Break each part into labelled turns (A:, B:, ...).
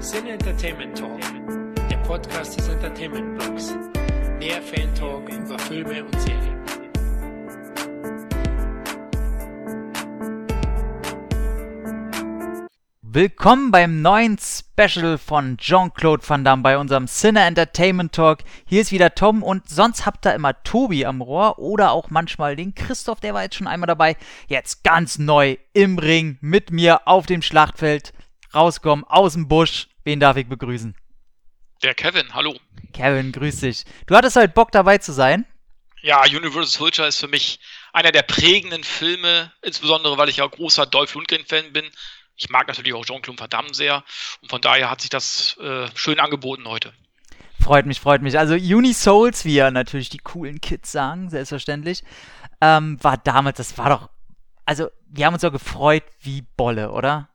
A: Sin Entertainment Talk, der Podcast des Entertainment Blogs. Mehr Fan Talk über Filme und Serien.
B: Willkommen beim neuen Special von Jean-Claude Van Damme bei unserem Cine Entertainment Talk. Hier ist wieder Tom und sonst habt ihr immer Tobi am Rohr oder auch manchmal den Christoph, der war jetzt schon einmal dabei. Jetzt ganz neu im Ring mit mir auf dem Schlachtfeld rauskommen aus dem Busch. Wen darf ich begrüßen?
C: Der Kevin, hallo.
B: Kevin, grüß dich. Du hattest heute Bock dabei zu sein?
C: Ja, Universal Soldier ist für mich einer der prägenden Filme, insbesondere weil ich ja großer Dolph Lundgren-Fan bin. Ich mag natürlich auch Jean-Claude Van Damme sehr und von daher hat sich das äh, schön angeboten heute.
B: Freut mich, freut mich. Also Unisouls, wie ja natürlich die coolen Kids sagen, selbstverständlich, ähm, war damals, das war doch, also wir haben uns doch gefreut wie Bolle, oder?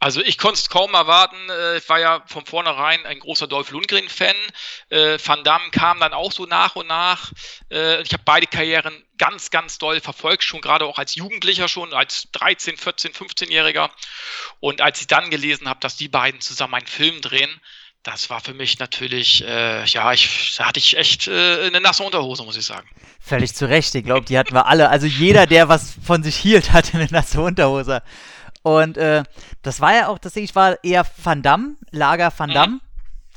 C: Also ich konnte es kaum erwarten. Äh, ich war ja von vornherein ein großer Dolph Lundgren-Fan. Äh, Van Damme kam dann auch so nach und nach. Äh, ich habe beide Karrieren ganz, ganz doll verfolgt, schon gerade auch als Jugendlicher schon, als 13, 14, 15-Jähriger. Und als ich dann gelesen habe, dass die beiden zusammen einen Film drehen, das war für mich natürlich, äh, ja, ich, da hatte ich echt äh, eine nasse Unterhose, muss ich sagen.
B: Völlig zu Recht. Ich glaube, die hatten wir alle. Also jeder, der was von sich hielt, hatte eine nasse Unterhose. Und äh, das war ja auch, tatsächlich war eher Van Damme, Lager Van Damme mhm.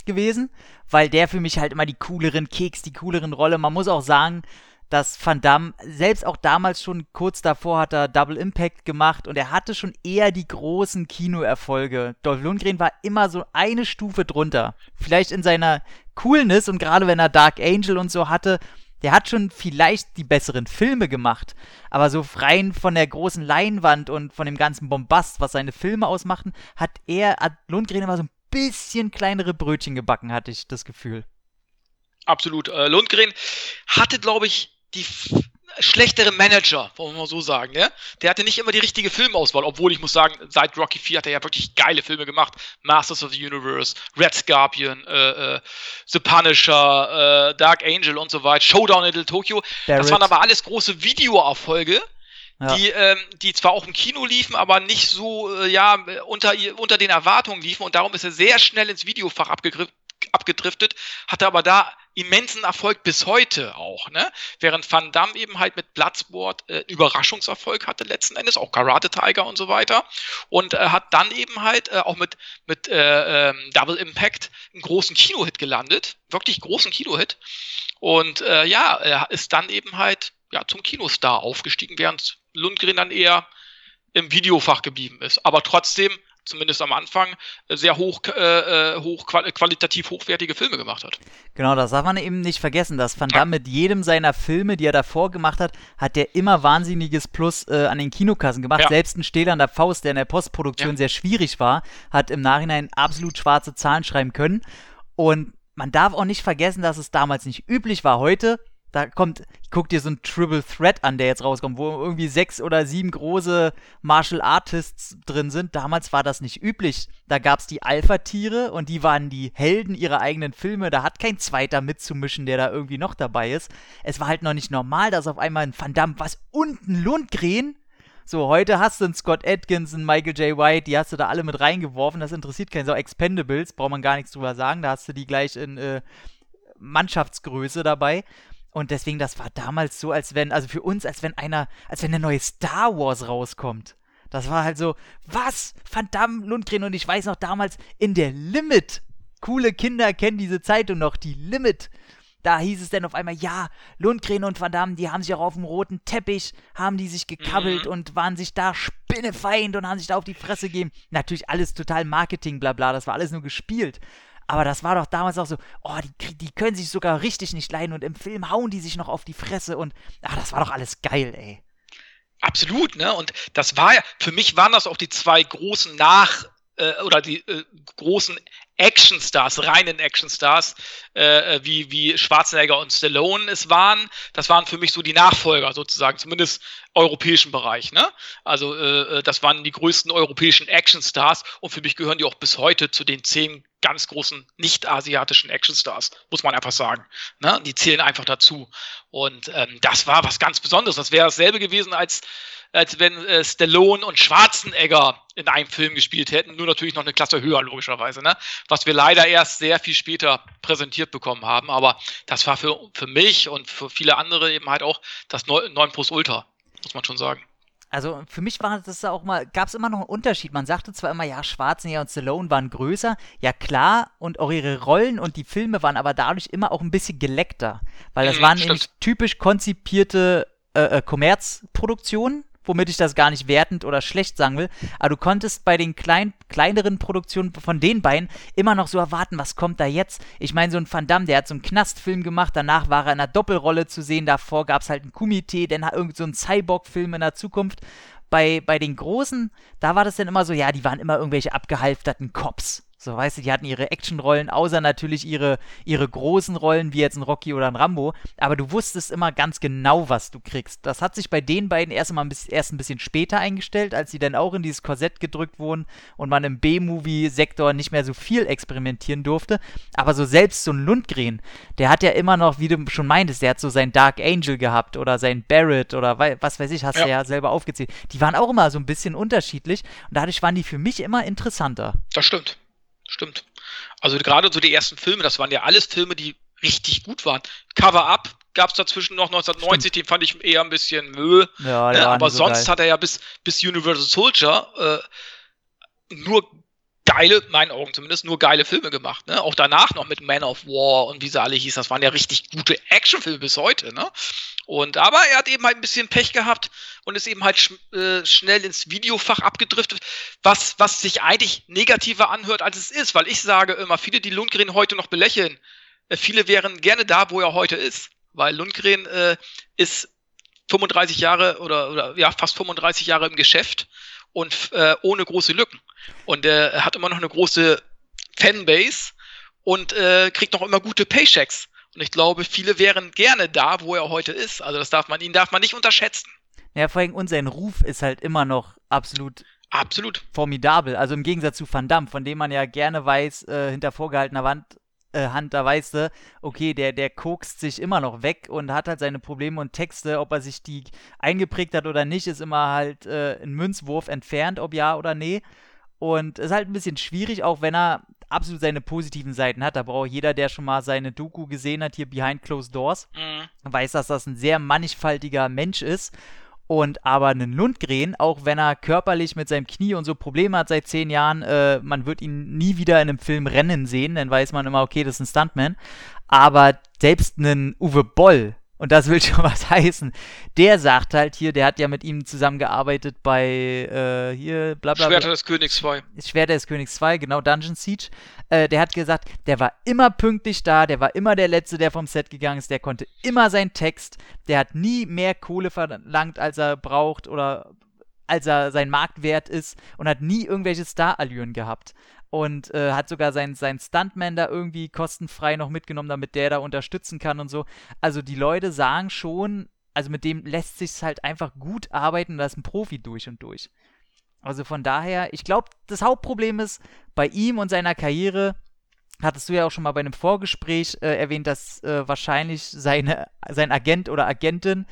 B: gewesen, weil der für mich halt immer die cooleren Keks, die cooleren Rolle. Man muss auch sagen, dass Van Damme selbst auch damals schon kurz davor hat er Double Impact gemacht und er hatte schon eher die großen Kinoerfolge. Dolph Lundgren war immer so eine Stufe drunter. Vielleicht in seiner Coolness und gerade wenn er Dark Angel und so hatte, der hat schon vielleicht die besseren Filme gemacht, aber so rein von der großen Leinwand und von dem ganzen Bombast, was seine Filme ausmachten, hat er, hat Lundgren immer so ein bisschen kleinere Brötchen gebacken, hatte ich das Gefühl.
C: Absolut. Äh, Lundgren hatte, glaube ich, die schlechtere Manager, wollen wir mal so sagen. Ne? Der hatte nicht immer die richtige Filmauswahl, obwohl ich muss sagen, seit Rocky 4 hat er ja wirklich geile Filme gemacht. Masters of the Universe, Red Scorpion, äh, äh, The Punisher, äh, Dark Angel und so weiter, Showdown in Little Tokyo. Barrett. Das waren aber alles große Videoerfolge. Ja. Die, ähm, die zwar auch im Kino liefen, aber nicht so äh, ja, unter, unter den Erwartungen liefen und darum ist er sehr schnell ins Videofach abgedriftet, hatte aber da immensen Erfolg bis heute auch, ne? Während Van Damme eben halt mit Bloodsport äh, Überraschungserfolg hatte letzten Endes, auch Karate Tiger und so weiter. Und äh, hat dann eben halt äh, auch mit, mit äh, ähm, Double Impact einen großen Kinohit gelandet, wirklich großen Kinohit. Und äh, ja, er ist dann eben halt ja, zum Kinostar aufgestiegen, während Lundgren dann eher im Videofach geblieben ist. Aber trotzdem zumindest am Anfang, äh, sehr hoch, äh, äh hoch qualitativ hochwertige Filme gemacht hat.
B: Genau, das darf man eben nicht vergessen, dass Van Damme mit jedem seiner Filme, die er davor gemacht hat, hat der immer wahnsinniges Plus äh, an den Kinokassen gemacht. Ja. Selbst ein Stähler an der Faust, der in der Postproduktion ja. sehr schwierig war, hat im Nachhinein absolut schwarze Zahlen schreiben können. Und man darf auch nicht vergessen, dass es damals nicht üblich war. Heute da kommt, guck dir so ein Triple Threat an, der jetzt rauskommt, wo irgendwie sechs oder sieben große Martial Artists drin sind. Damals war das nicht üblich. Da gab's die Alpha-Tiere und die waren die Helden ihrer eigenen Filme. Da hat kein zweiter mitzumischen, der da irgendwie noch dabei ist. Es war halt noch nicht normal, dass auf einmal ein Van Damme, was unten Lundgren so, heute hast du einen Scott Atkins, einen Michael J. White, die hast du da alle mit reingeworfen. Das interessiert keinen. So, Expendables, braucht man gar nichts drüber sagen. Da hast du die gleich in äh, Mannschaftsgröße dabei. Und deswegen, das war damals so, als wenn, also für uns, als wenn einer, als wenn eine neue Star Wars rauskommt. Das war halt so, was? Verdammt, Lundgren und ich weiß noch damals in der Limit. Coole Kinder kennen diese Zeitung noch, die Limit. Da hieß es dann auf einmal, ja, Lundgren und Van Damme, die haben sich auch auf dem roten Teppich, haben die sich gekabbelt mhm. und waren sich da spinnefeind und haben sich da auf die Fresse gegeben. Natürlich alles total Marketing, bla bla, das war alles nur gespielt. Aber das war doch damals auch so, oh, die, die können sich sogar richtig nicht leiden und im Film hauen die sich noch auf die Fresse und, ah, das war doch alles geil, ey.
C: Absolut, ne? Und das war ja, für mich waren das auch die zwei großen Nach- äh, oder die äh, großen Actionstars, reinen Actionstars, äh, wie, wie Schwarzenegger und Stallone es waren. Das waren für mich so die Nachfolger sozusagen, zumindest europäischen Bereich. Ne? Also äh, äh das waren die größten europäischen Actionstars und für mich gehören die auch bis heute zu den zehn ganz großen nicht-asiatischen Actionstars, muss man einfach sagen. Ne? Die zählen einfach dazu. Und ähm, das war was ganz Besonderes. Das wäre dasselbe gewesen, als, als wenn äh, Stallone und Schwarzenegger in einem Film gespielt hätten, nur natürlich noch eine Klasse höher, logischerweise. Ne? Was wir leider erst sehr viel später präsentiert bekommen haben. Aber das war für, für mich und für viele andere eben halt auch das 9 Plus Ultra, muss man schon sagen.
B: Also für mich war das auch mal, gab es immer noch einen Unterschied. Man sagte zwar immer, ja, Schwarzenegger und Stallone waren größer, ja klar, und auch ihre Rollen und die Filme waren aber dadurch immer auch ein bisschen geleckter. Weil das mhm, waren stimmt. nämlich typisch konzipierte äh, äh, Kommerzproduktionen womit ich das gar nicht wertend oder schlecht sagen will, aber du konntest bei den klein, kleineren Produktionen von den beiden immer noch so erwarten, was kommt da jetzt? Ich meine, so ein Van Damme, der hat so einen Knastfilm gemacht, danach war er in einer Doppelrolle zu sehen, davor gab es halt ein Kumite, dann irgend so ein Cyborg-Film in der Zukunft. Bei, bei den Großen, da war das dann immer so, ja, die waren immer irgendwelche abgehalfterten Cops. So, weißt du, die hatten ihre Actionrollen, außer natürlich ihre, ihre großen Rollen, wie jetzt ein Rocky oder ein Rambo. Aber du wusstest immer ganz genau, was du kriegst. Das hat sich bei den beiden erst, mal ein bisschen, erst ein bisschen später eingestellt, als sie dann auch in dieses Korsett gedrückt wurden und man im B-Movie-Sektor nicht mehr so viel experimentieren durfte. Aber so selbst so ein Lundgren, der hat ja immer noch, wie du schon meintest, der hat so sein Dark Angel gehabt oder sein Barrett oder was weiß ich, hast ja. du ja selber aufgezählt. Die waren auch immer so ein bisschen unterschiedlich und dadurch waren die für mich immer interessanter.
C: Das stimmt stimmt. Also gerade so die ersten Filme, das waren ja alles Filme, die richtig gut waren. Cover Up gab es dazwischen noch 1990, stimmt. den fand ich eher ein bisschen Müll. Ja, ne? aber so sonst geil. hat er ja bis, bis Universal Soldier äh, nur geile, in meinen Augen zumindest, nur geile Filme gemacht. Ne? Auch danach noch mit Man of War und wie sie alle hießen. Das waren ja richtig gute Actionfilme bis heute. Ne? Und aber er hat eben halt ein bisschen Pech gehabt und ist eben halt sch äh, schnell ins Videofach abgedriftet, was, was sich eigentlich negativer anhört, als es ist. Weil ich sage immer, viele, die Lundgren heute noch belächeln, äh, viele wären gerne da, wo er heute ist. Weil Lundgren äh, ist 35 Jahre oder, oder ja, fast 35 Jahre im Geschäft und äh, ohne große Lücken. Und äh, er hat immer noch eine große Fanbase und äh, kriegt noch immer gute Paychecks. Und ich glaube, viele wären gerne da, wo er heute ist. Also das darf man, ihn darf man nicht unterschätzen.
B: Ja, vor allem, und sein Ruf ist halt immer noch absolut
C: Absolut.
B: Formidabel. Also im Gegensatz zu Van Damme, von dem man ja gerne weiß, äh, hinter vorgehaltener Wand, äh, Hand, da weißt du, okay, der, der kokst sich immer noch weg und hat halt seine Probleme und Texte, ob er sich die eingeprägt hat oder nicht, ist immer halt äh, ein Münzwurf entfernt, ob ja oder nee. Und es ist halt ein bisschen schwierig, auch wenn er absolut seine positiven Seiten hat. Da braucht jeder, der schon mal seine Doku gesehen hat, hier Behind Closed Doors, mhm. weiß, dass das ein sehr mannigfaltiger Mensch ist. Und aber einen Lundgren, auch wenn er körperlich mit seinem Knie und so Probleme hat seit zehn Jahren, äh, man wird ihn nie wieder in einem Film rennen sehen, dann weiß man immer, okay, das ist ein Stuntman. Aber selbst einen Uwe Boll, und das will schon was heißen. Der sagt halt hier, der hat ja mit ihm zusammengearbeitet bei äh, hier bla bla.
C: Schwerter des Königs 2.
B: Schwerter des Königs 2, genau, Dungeon Siege. Äh, der hat gesagt, der war immer pünktlich da, der war immer der Letzte, der vom Set gegangen ist, der konnte immer seinen Text, der hat nie mehr Kohle verlangt, als er braucht oder als er sein Marktwert ist und hat nie irgendwelche Star-Allüren gehabt und äh, hat sogar seinen sein Stuntman da irgendwie kostenfrei noch mitgenommen, damit der da unterstützen kann und so. Also die Leute sagen schon, also mit dem lässt sich halt einfach gut arbeiten, da ist ein Profi durch und durch. Also von daher, ich glaube, das Hauptproblem ist bei ihm und seiner Karriere, hattest du ja auch schon mal bei einem Vorgespräch äh, erwähnt, dass äh, wahrscheinlich seine, sein Agent oder Agentin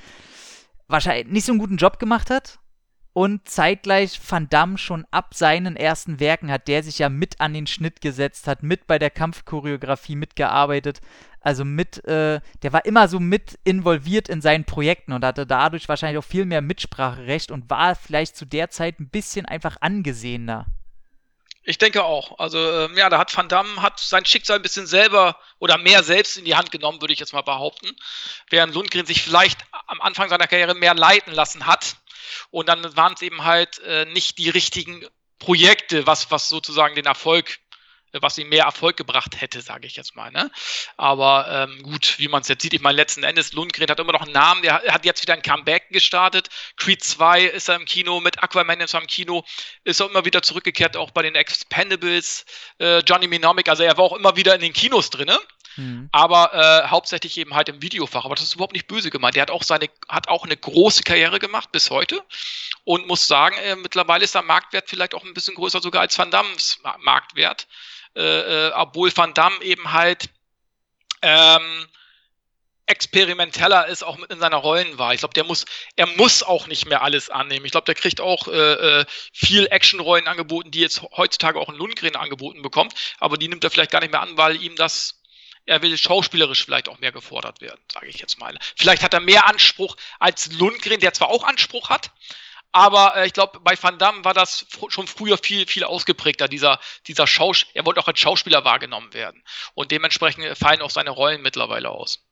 B: wahrscheinlich nicht so einen guten Job gemacht hat und zeitgleich Van Damme schon ab seinen ersten Werken hat der sich ja mit an den Schnitt gesetzt, hat mit bei der Kampfchoreografie mitgearbeitet. Also mit, äh, der war immer so mit involviert in seinen Projekten und hatte dadurch wahrscheinlich auch viel mehr Mitspracherecht und war vielleicht zu der Zeit ein bisschen einfach angesehener.
C: Ich denke auch. Also ähm, ja, da hat Van Damme hat sein Schicksal ein bisschen selber oder mehr selbst in die Hand genommen, würde ich jetzt mal behaupten. Während Lundgren sich vielleicht am Anfang seiner Karriere mehr leiten lassen hat und dann waren es eben halt äh, nicht die richtigen Projekte, was, was sozusagen den Erfolg was ihm mehr Erfolg gebracht hätte, sage ich jetzt mal. Ne? Aber ähm, gut, wie man es jetzt sieht, ich meine, letzten Endes, Lundgren hat immer noch einen Namen, der hat jetzt wieder ein Comeback gestartet. Creed 2 ist er im Kino, mit Aquaman ist er im Kino, ist er immer wieder zurückgekehrt, auch bei den Expendables, äh, Johnny Mnemonic, also er war auch immer wieder in den Kinos drin. Mhm. aber äh, hauptsächlich eben halt im Videofach. Aber das ist überhaupt nicht böse gemeint. Der hat auch seine, hat auch eine große Karriere gemacht bis heute und muss sagen, äh, mittlerweile ist der Marktwert vielleicht auch ein bisschen größer sogar als Van Dammes Marktwert, äh, äh, obwohl Van Damme eben halt ähm, experimenteller ist, auch in seiner Rollenwahl. Ich glaube, der muss, er muss auch nicht mehr alles annehmen. Ich glaube, der kriegt auch äh, äh, viel Actionrollen angeboten, die jetzt heutzutage auch in Lundgren angeboten bekommt, aber die nimmt er vielleicht gar nicht mehr an, weil ihm das, er will schauspielerisch vielleicht auch mehr gefordert werden, sage ich jetzt mal. Vielleicht hat er mehr Anspruch als Lundgren, der zwar auch Anspruch hat, aber äh, ich glaube, bei Van Damme war das fr schon früher viel, viel ausgeprägter, dieser, dieser Schaus er wollte auch als Schauspieler wahrgenommen werden. Und dementsprechend fallen auch seine Rollen mittlerweile aus.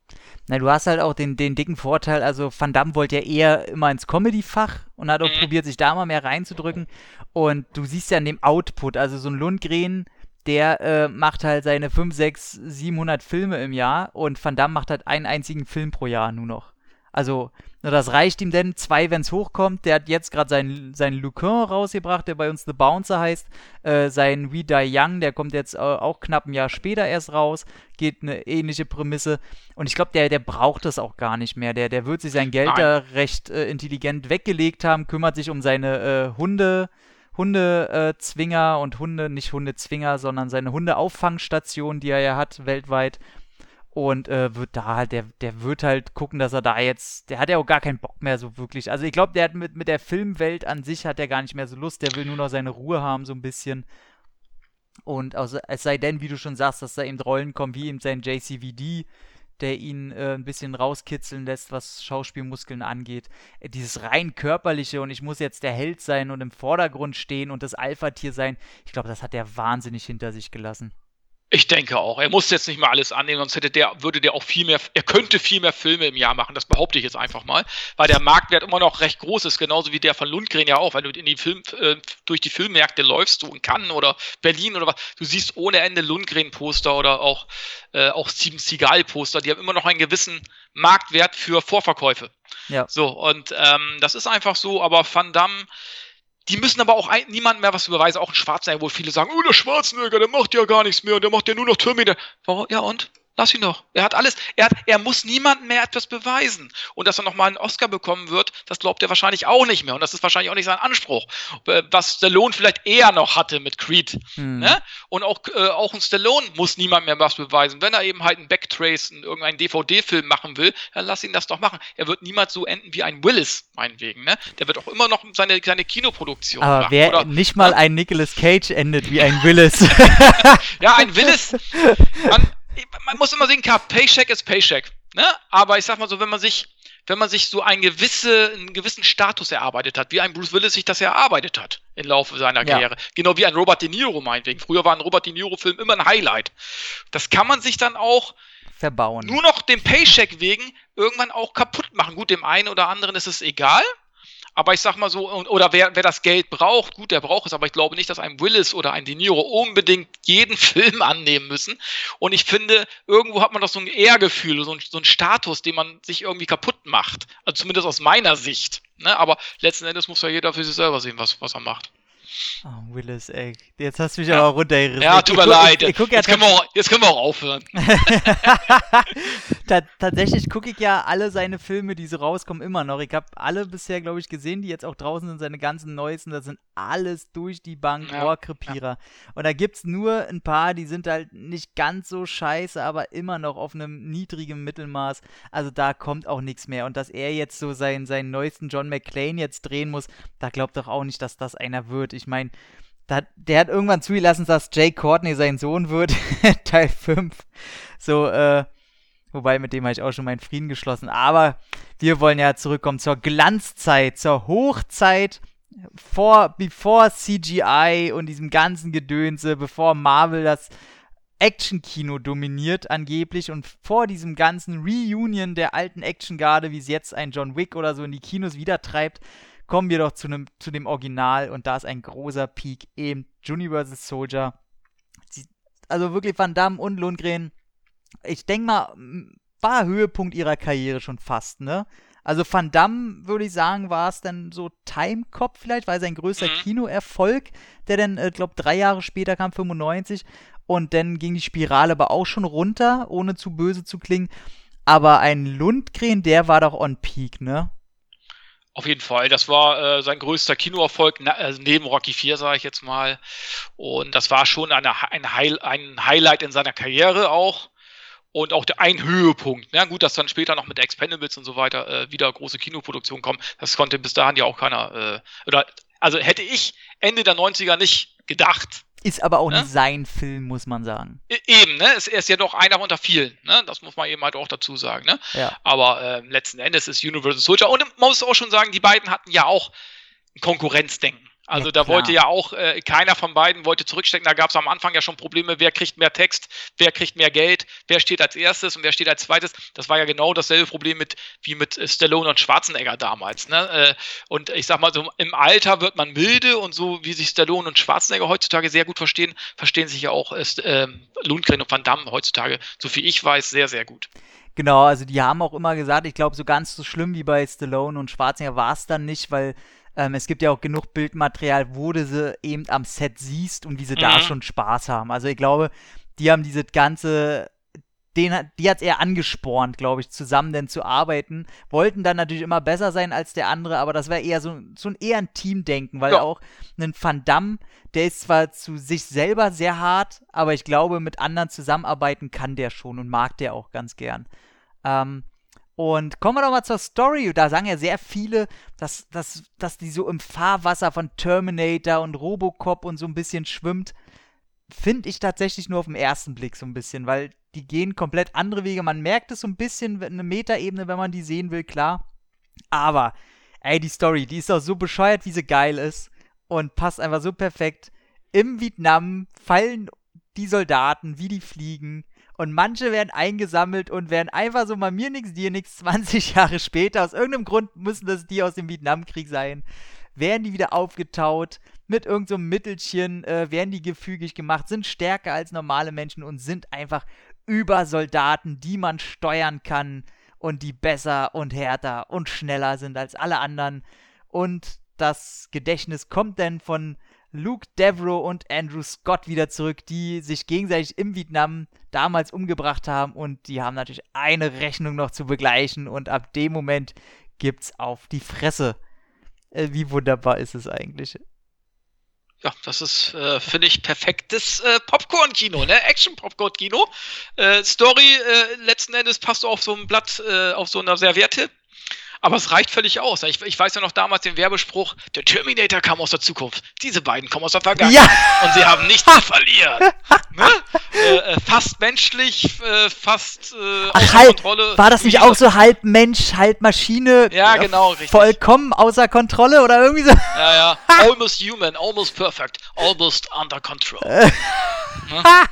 B: Na, du hast halt auch den, den dicken Vorteil, also Van Damme wollte ja eher immer ins Comedy-Fach und hat auch mhm. probiert, sich da mal mehr reinzudrücken. Und du siehst ja an dem Output, also so ein Lundgren, der äh, macht halt seine 5, 6, 700 Filme im Jahr und Van Damme macht halt einen einzigen Film pro Jahr nur noch. Also, das reicht ihm denn. Zwei, wenn es hochkommt. Der hat jetzt gerade seinen, seinen Lucan rausgebracht, der bei uns The Bouncer heißt. Äh, sein We Die Young, der kommt jetzt äh, auch knapp ein Jahr später erst raus. Geht eine ähnliche Prämisse. Und ich glaube, der, der braucht das auch gar nicht mehr. Der, der wird sich sein Geld Nein. da recht äh, intelligent weggelegt haben, kümmert sich um seine äh, Hunde. Hundezwinger und Hunde, nicht Hundezwinger, sondern seine Hundeauffangstation, die er ja hat weltweit und äh, wird da halt, der, der wird halt gucken, dass er da jetzt, der hat ja auch gar keinen Bock mehr so wirklich. Also ich glaube, der hat mit, mit der Filmwelt an sich hat er gar nicht mehr so Lust, der will nur noch seine Ruhe haben, so ein bisschen. Und also, es sei denn, wie du schon sagst, dass da eben Rollen kommen, wie eben sein JCVD, der ihn äh, ein bisschen rauskitzeln lässt, was Schauspielmuskeln angeht. Äh, dieses rein körperliche und ich muss jetzt der Held sein und im Vordergrund stehen und das Alpha-Tier sein, ich glaube, das hat er wahnsinnig hinter sich gelassen.
C: Ich denke auch. Er muss jetzt nicht mal alles annehmen, sonst hätte der, würde der auch viel mehr, er könnte viel mehr Filme im Jahr machen, das behaupte ich jetzt einfach mal, weil der Marktwert immer noch recht groß ist, genauso wie der von Lundgren ja auch, weil du in die Film, äh, durch die Filmmärkte läufst, du in Cannes oder Berlin oder was, du siehst ohne Ende Lundgren-Poster oder auch, äh, auch Steven Seagal-Poster, die haben immer noch einen gewissen Marktwert für Vorverkäufe. Ja. So, und ähm, das ist einfach so, aber Van Damme, die müssen aber auch niemand mehr was überweisen, auch ein Schwarzenegger, wo viele sagen, oh, der Schwarzenegger, der macht ja gar nichts mehr der macht ja nur noch Terminator. Ja und? Lass ihn doch. Er hat alles. Er, hat, er muss niemandem mehr etwas beweisen. Und dass er nochmal einen Oscar bekommen wird, das glaubt er wahrscheinlich auch nicht mehr. Und das ist wahrscheinlich auch nicht sein Anspruch. Äh, was Stallone vielleicht eher noch hatte mit Creed. Hm. Ne? Und auch, äh, auch ein Stallone muss niemandem mehr was beweisen. Wenn er eben halt einen Backtrace, einen, irgendeinen DVD-Film machen will, dann lass ihn das doch machen. Er wird niemals so enden wie ein Willis, meinetwegen. Ne? Der wird auch immer noch seine, seine Kinoproduktion
B: Aber machen. wer Oder, nicht mal ne? ein Nicolas Cage endet wie ein Willis.
C: ja, ein Willis. Man, man muss immer sehen, Paycheck ist Paycheck. Ne? Aber ich sag mal so, wenn man sich, wenn man sich so einen, gewisse, einen gewissen Status erarbeitet hat, wie ein Bruce Willis sich das erarbeitet hat im Laufe seiner ja. Karriere. Genau wie ein Robert De Niro meinetwegen. Früher war ein Robert De Niro-Film immer ein Highlight. Das kann man sich dann auch
B: verbauen.
C: Nur noch dem Paycheck wegen irgendwann auch kaputt machen. Gut, dem einen oder anderen ist es egal. Aber ich sag mal so, oder wer, wer das Geld braucht, gut, der braucht es, aber ich glaube nicht, dass ein Willis oder ein De Niro unbedingt jeden Film annehmen müssen. Und ich finde, irgendwo hat man doch so ein Ehrgefühl, so ein, so ein Status, den man sich irgendwie kaputt macht. Also zumindest aus meiner Sicht. Ne? Aber letzten Endes muss ja jeder für sich selber sehen, was, was er macht.
B: Oh, Willis, ey. Jetzt hast du mich ja. aber runtergerissen.
C: Ja, tut mir leid. Ich, ich, ich jetzt, können auch, jetzt, können wir auch, aufhören.
B: tatsächlich gucke ich ja alle seine Filme, die so rauskommen, immer noch. Ich habe alle bisher, glaube ich, gesehen, die jetzt auch draußen sind, seine ganzen neuesten. Das sind alles durch die Bank ja. Ohrkrepierer. Ja. Und da gibt es nur ein paar, die sind halt nicht ganz so scheiße, aber immer noch auf einem niedrigen Mittelmaß. Also da kommt auch nichts mehr. Und dass er jetzt so seinen, seinen neuesten John McClane jetzt drehen muss, da glaubt doch auch nicht, dass das einer wird. Ich meine, der hat irgendwann zugelassen, dass Jay Courtney sein Sohn wird, Teil 5. So, äh, wobei mit dem habe ich auch schon meinen Frieden geschlossen. Aber wir wollen ja zurückkommen zur Glanzzeit, zur Hochzeit vor, bevor CGI und diesem ganzen Gedönse, bevor Marvel das Action-Kino dominiert angeblich und vor diesem ganzen Reunion der alten Action-Garde, wie es jetzt ein John Wick oder so in die Kinos wieder treibt, kommen wir doch zu, nem, zu dem Original und da ist ein großer Peak eben Universal Soldier. Also wirklich Van Damme und Lundgren. Ich denke mal, war Höhepunkt ihrer Karriere schon fast, ne? Also Van Damme, würde ich sagen, war es dann so Timecop vielleicht, weil sein größter mhm. Kinoerfolg, der dann, äh, glaube drei Jahre später kam, 95. Und dann ging die Spirale aber auch schon runter, ohne zu böse zu klingen. Aber ein Lundgren, der war doch on peak, ne?
C: Auf jeden Fall. Das war äh, sein größter Kinoerfolg, na, also neben Rocky 4, sage ich jetzt mal. Und das war schon eine, ein, High, ein Highlight in seiner Karriere auch und auch der, ein Höhepunkt. Na gut, dass dann später noch mit Expendables und so weiter äh, wieder große Kinoproduktionen kommen, das konnte bis dahin ja auch keiner, äh, oder, also hätte ich Ende der 90er nicht gedacht.
B: Ist aber auch ne? nicht sein Film, muss man sagen.
C: E eben, ne? Er ist ja doch einer unter vielen, ne? Das muss man eben halt auch dazu sagen, ne?
B: Ja.
C: Aber äh, letzten Endes ist Universal Soldier. Und man muss auch schon sagen, die beiden hatten ja auch ein Konkurrenzdenken. Also ja, da wollte ja auch äh, keiner von beiden wollte zurückstecken. Da gab es am Anfang ja schon Probleme, wer kriegt mehr Text, wer kriegt mehr Geld, wer steht als erstes und wer steht als zweites. Das war ja genau dasselbe Problem mit wie mit äh, Stallone und Schwarzenegger damals. Ne? Äh, und ich sag mal so, im Alter wird man milde und so wie sich Stallone und Schwarzenegger heutzutage sehr gut verstehen, verstehen sich ja auch äh, Lundgren und Van Damme heutzutage, so viel ich weiß, sehr, sehr gut.
B: Genau, also die haben auch immer gesagt, ich glaube, so ganz so schlimm wie bei Stallone und Schwarzenegger war es dann nicht, weil ähm, es gibt ja auch genug Bildmaterial, wo du sie eben am Set siehst und wie sie mhm. da schon Spaß haben. Also ich glaube, die haben diese ganze den, die hat es eher angespornt, glaube ich, zusammen denn zu arbeiten. Wollten dann natürlich immer besser sein als der andere, aber das wäre eher so, so ein eher ein Teamdenken, weil ja. auch ein Van Damme, der ist zwar zu sich selber sehr hart, aber ich glaube, mit anderen zusammenarbeiten kann der schon und mag der auch ganz gern. Ähm, und kommen wir doch mal zur Story. Da sagen ja sehr viele, dass, dass, dass die so im Fahrwasser von Terminator und Robocop und so ein bisschen schwimmt. Finde ich tatsächlich nur auf den ersten Blick so ein bisschen, weil die gehen komplett andere Wege. Man merkt es so ein bisschen, eine Metaebene, wenn man die sehen will, klar. Aber, ey, die Story, die ist doch so bescheuert, wie sie geil ist. Und passt einfach so perfekt. Im Vietnam fallen die Soldaten, wie die fliegen und manche werden eingesammelt und werden einfach so mal mir nichts, dir nichts, 20 Jahre später, aus irgendeinem Grund müssen das die aus dem Vietnamkrieg sein, werden die wieder aufgetaut, mit irgendeinem so Mittelchen, äh, werden die gefügig gemacht, sind stärker als normale Menschen und sind einfach Übersoldaten, die man steuern kann und die besser und härter und schneller sind als alle anderen. Und das Gedächtnis kommt dann von Luke Devereaux und Andrew Scott wieder zurück, die sich gegenseitig im Vietnam damals umgebracht haben und die haben natürlich eine Rechnung noch zu begleichen und ab dem Moment gibt's auf die Fresse. Äh, wie wunderbar ist es eigentlich?
C: Ja, das ist, äh, finde ich, perfektes äh, Popcorn-Kino, ne? Action-Popcorn-Kino. Äh, Story äh, letzten Endes passt auf so ein Blatt, äh, auf so einer Serviette. Aber es reicht völlig aus. Ich, ich, weiß ja noch damals den Werbespruch, der Terminator kam aus der Zukunft. Diese beiden kommen aus der Vergangenheit. Ja. Und sie haben nichts zu verlieren. ne? äh, äh fast menschlich, äh, fast äh,
B: Ach, außer halb, Kontrolle. War das nicht auch so halb Mensch, halb Maschine?
C: Ja, genau, richtig.
B: Vollkommen außer Kontrolle oder irgendwie so?
C: Ja, ja. Almost human, almost perfect, almost under control. Ach,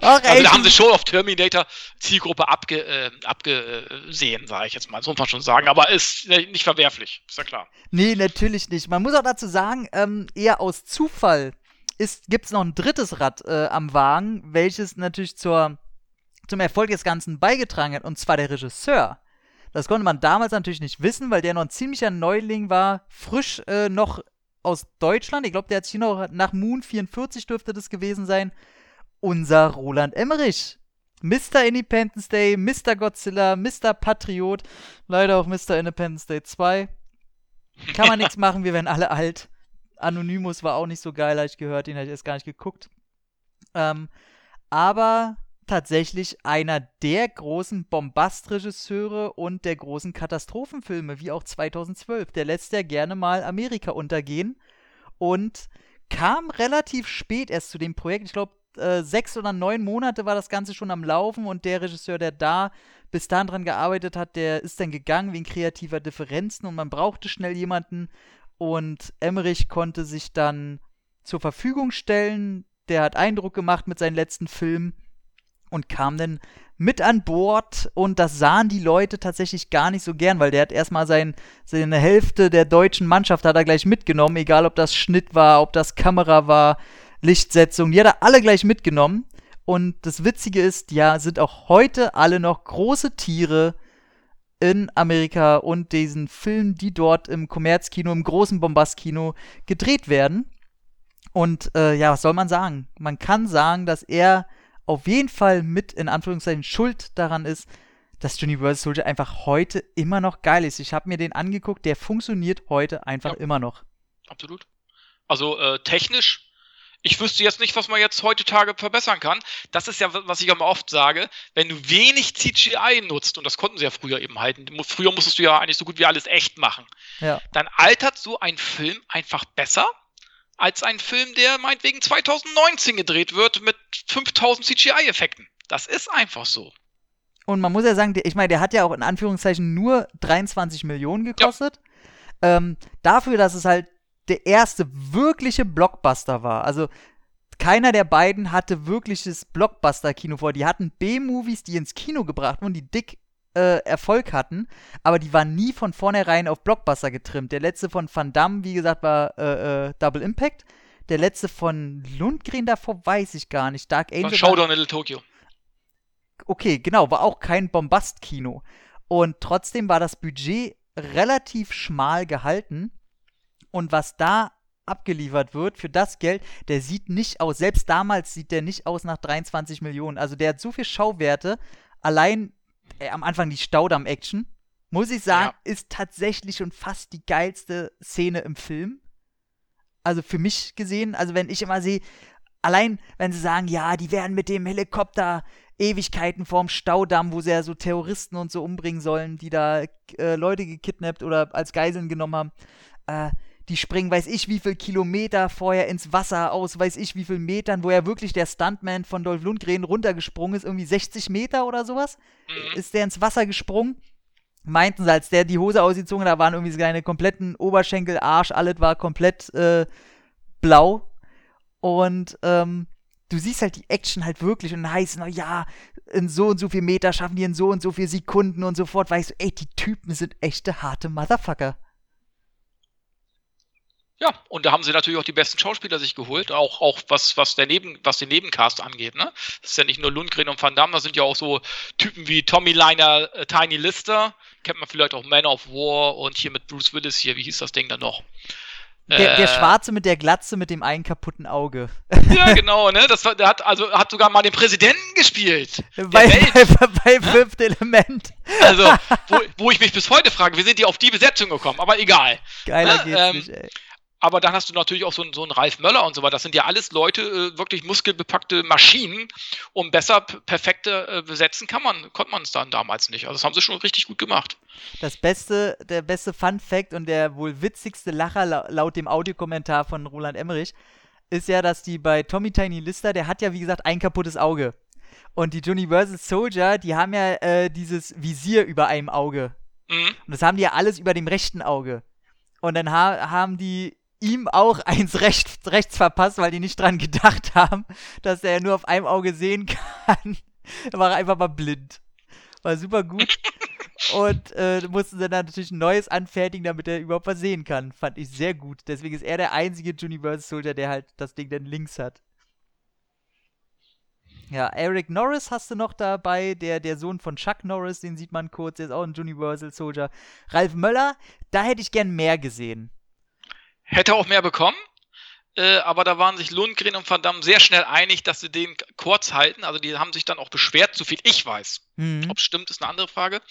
C: also da haben sie schon auf Terminator Zielgruppe abge, äh, abgesehen, sage ich jetzt mal. So muss man schon sagen. Aber ist nicht verwerflich, ist ja klar.
B: Nee, natürlich nicht. Man muss auch dazu sagen, ähm, eher aus Zufall gibt es noch ein drittes Rad äh, am Wagen, welches natürlich zur, zum Erfolg des Ganzen beigetragen hat, und zwar der Regisseur. Das konnte man damals natürlich nicht wissen, weil der noch ein ziemlicher Neuling war, frisch äh, noch aus Deutschland. Ich glaube, der hat sich noch nach Moon 44 dürfte das gewesen sein. Unser Roland Emmerich. Mr. Independence Day, Mr. Godzilla, Mr. Patriot, leider auch Mr. Independence Day 2. Kann man nichts machen, wir werden alle alt. Anonymous war auch nicht so geil, habe ich gehört, den habe ich erst gar nicht geguckt. Ähm, aber tatsächlich einer der großen Bombastregisseure und der großen Katastrophenfilme, wie auch 2012. Der lässt ja gerne mal Amerika untergehen und kam relativ spät erst zu dem Projekt. Ich glaube, äh, sechs oder neun Monate war das Ganze schon am Laufen und der Regisseur, der da bis dahin dran gearbeitet hat, der ist dann gegangen wegen kreativer Differenzen und man brauchte schnell jemanden, und Emmerich konnte sich dann zur Verfügung stellen. Der hat Eindruck gemacht mit seinen letzten Filmen und kam dann mit an Bord und das sahen die Leute tatsächlich gar nicht so gern, weil der hat erstmal sein, seine Hälfte der deutschen Mannschaft hat er gleich mitgenommen, egal ob das Schnitt war, ob das Kamera war, Lichtsetzung, die hat er alle gleich mitgenommen. Und das Witzige ist, ja, sind auch heute alle noch große Tiere in Amerika und diesen Filmen, die dort im Kommerzkino, im großen Bombastkino gedreht werden. Und äh, ja, was soll man sagen? Man kann sagen, dass er auf jeden Fall mit in Anführungszeichen schuld daran ist, dass Universal Soldier einfach heute immer noch geil ist. Ich habe mir den angeguckt, der funktioniert heute einfach ja. immer noch.
C: Absolut. Also äh, technisch ich wüsste jetzt nicht, was man jetzt heutzutage verbessern kann. Das ist ja, was ich immer oft sage, wenn du wenig CGI nutzt, und das konnten sie ja früher eben halten, früher musstest du ja eigentlich so gut wie alles echt machen,
B: ja.
C: dann altert so ein Film einfach besser als ein Film, der meinetwegen 2019 gedreht wird mit 5000 CGI-Effekten. Das ist einfach so.
B: Und man muss ja sagen, ich meine, der hat ja auch in Anführungszeichen nur 23 Millionen gekostet. Ja. Ähm, dafür, dass es halt der erste wirkliche Blockbuster war. Also keiner der beiden hatte wirkliches Blockbuster-Kino vor. Die hatten B-Movies, die ins Kino gebracht wurden, die dick äh, Erfolg hatten, aber die waren nie von vornherein auf Blockbuster getrimmt. Der letzte von Van Damme, wie gesagt, war äh, äh, Double Impact. Der letzte von Lundgren davor weiß ich gar nicht. Dark Angel.
C: Showdown in Little Tokyo.
B: Okay, genau, war auch kein Bombast-Kino. Und trotzdem war das Budget relativ schmal gehalten. Und was da abgeliefert wird für das Geld, der sieht nicht aus. Selbst damals sieht der nicht aus nach 23 Millionen. Also der hat so viel Schauwerte. Allein äh, am Anfang die Staudamm-Action, muss ich sagen, ja. ist tatsächlich schon fast die geilste Szene im Film. Also für mich gesehen, also wenn ich immer sehe, allein wenn sie sagen, ja, die werden mit dem Helikopter Ewigkeiten vorm Staudamm, wo sie ja so Terroristen und so umbringen sollen, die da äh, Leute gekidnappt oder als Geiseln genommen haben. Äh, die springen, weiß ich, wie viel Kilometer vorher ins Wasser aus, weiß ich, wie viel Metern, wo ja wirklich der Stuntman von Dolph Lundgren runtergesprungen ist, irgendwie 60 Meter oder sowas, mhm. ist der ins Wasser gesprungen. Meinten sie, als der die Hose ausgezogen hat, da waren irgendwie seine kompletten Oberschenkel, Arsch, alles war komplett äh, blau. Und ähm, du siehst halt die Action halt wirklich und dann heißt es, ja, in so und so viel Meter schaffen die in so und so viel Sekunden und so fort. Weißt du, ey, die Typen sind echte harte Motherfucker.
C: Ja, und da haben sie natürlich auch die besten Schauspieler sich geholt, auch, auch was, was, der Neben, was den Nebencast angeht. Ne? Das ist ja nicht nur Lundgren und Van Damme, da sind ja auch so Typen wie Tommy Liner, äh, Tiny Lister, kennt man vielleicht auch Man of War und hier mit Bruce Willis hier, wie hieß das Ding dann noch?
B: Der, der, äh, Schwarze mit der Glatze mit dem einen kaputten Auge.
C: Ja, genau, ne? Das, der hat also hat sogar mal den Präsidenten gespielt.
B: Bei, bei, bei Fifth Element.
C: Also, wo, wo, ich mich bis heute frage, wie sind die auf die Besetzung gekommen? Aber egal.
B: Geiler ne? geht's ähm, nicht, ey
C: aber dann hast du natürlich auch so, so einen Ralf Möller und so weiter. Das sind ja alles Leute, äh, wirklich muskelbepackte Maschinen. Um besser perfekte äh, besetzen kann man, konnte man es dann damals nicht. Also das haben sie schon richtig gut gemacht.
B: Das beste, der beste Fun Fact und der wohl witzigste Lacher la laut dem Audiokommentar von Roland Emmerich ist ja, dass die bei Tommy Tiny Lister, der hat ja wie gesagt ein kaputtes Auge. Und die Universal Soldier, die haben ja äh, dieses Visier über einem Auge. Mhm. Und das haben die ja alles über dem rechten Auge. Und dann ha haben die ihm auch eins rechts, rechts verpasst, weil die nicht dran gedacht haben, dass er nur auf einem Auge sehen kann. er war einfach mal blind. War super gut. Und äh, mussten dann natürlich ein neues anfertigen, damit er überhaupt was sehen kann. Fand ich sehr gut. Deswegen ist er der einzige Universal Soldier, der halt das Ding dann links hat. Ja, Eric Norris hast du noch dabei, der, der Sohn von Chuck Norris, den sieht man kurz, der ist auch ein Universal Soldier. Ralf Möller, da hätte ich gern mehr gesehen.
C: Hätte auch mehr bekommen, äh, aber da waren sich Lundgren und Van Damme sehr schnell einig, dass sie den kurz halten. Also die haben sich dann auch beschwert, so viel ich weiß. Mhm. Ob es stimmt, ist eine andere Frage.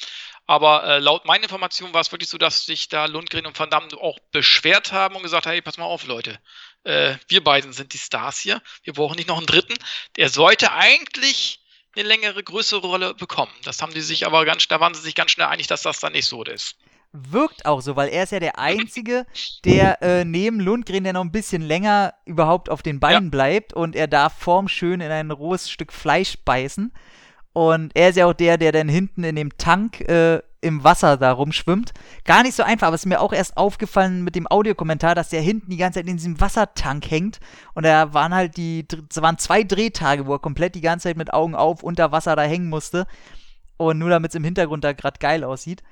C: Aber äh, laut meinen Informationen war es wirklich so, dass sich da Lundgren und Van Damme auch beschwert haben und gesagt haben, hey, pass mal auf, Leute. Äh, wir beiden sind die Stars hier. Wir brauchen nicht noch einen dritten. Der sollte eigentlich eine längere, größere Rolle bekommen. Das haben die sich aber ganz, da waren sie sich ganz schnell einig, dass das dann nicht so ist
B: wirkt auch so, weil er ist ja der Einzige, der äh, neben Lundgren, der noch ein bisschen länger überhaupt auf den Beinen ja. bleibt und er darf formschön in ein rohes Stück Fleisch beißen. Und er ist ja auch der, der dann hinten in dem Tank äh, im Wasser da rumschwimmt. Gar nicht so einfach, aber es ist mir auch erst aufgefallen mit dem Audiokommentar, dass der hinten die ganze Zeit in diesem Wassertank hängt. Und da waren halt die, es waren zwei Drehtage, wo er komplett die ganze Zeit mit Augen auf unter Wasser da hängen musste. Und nur damit es im Hintergrund da gerade geil aussieht.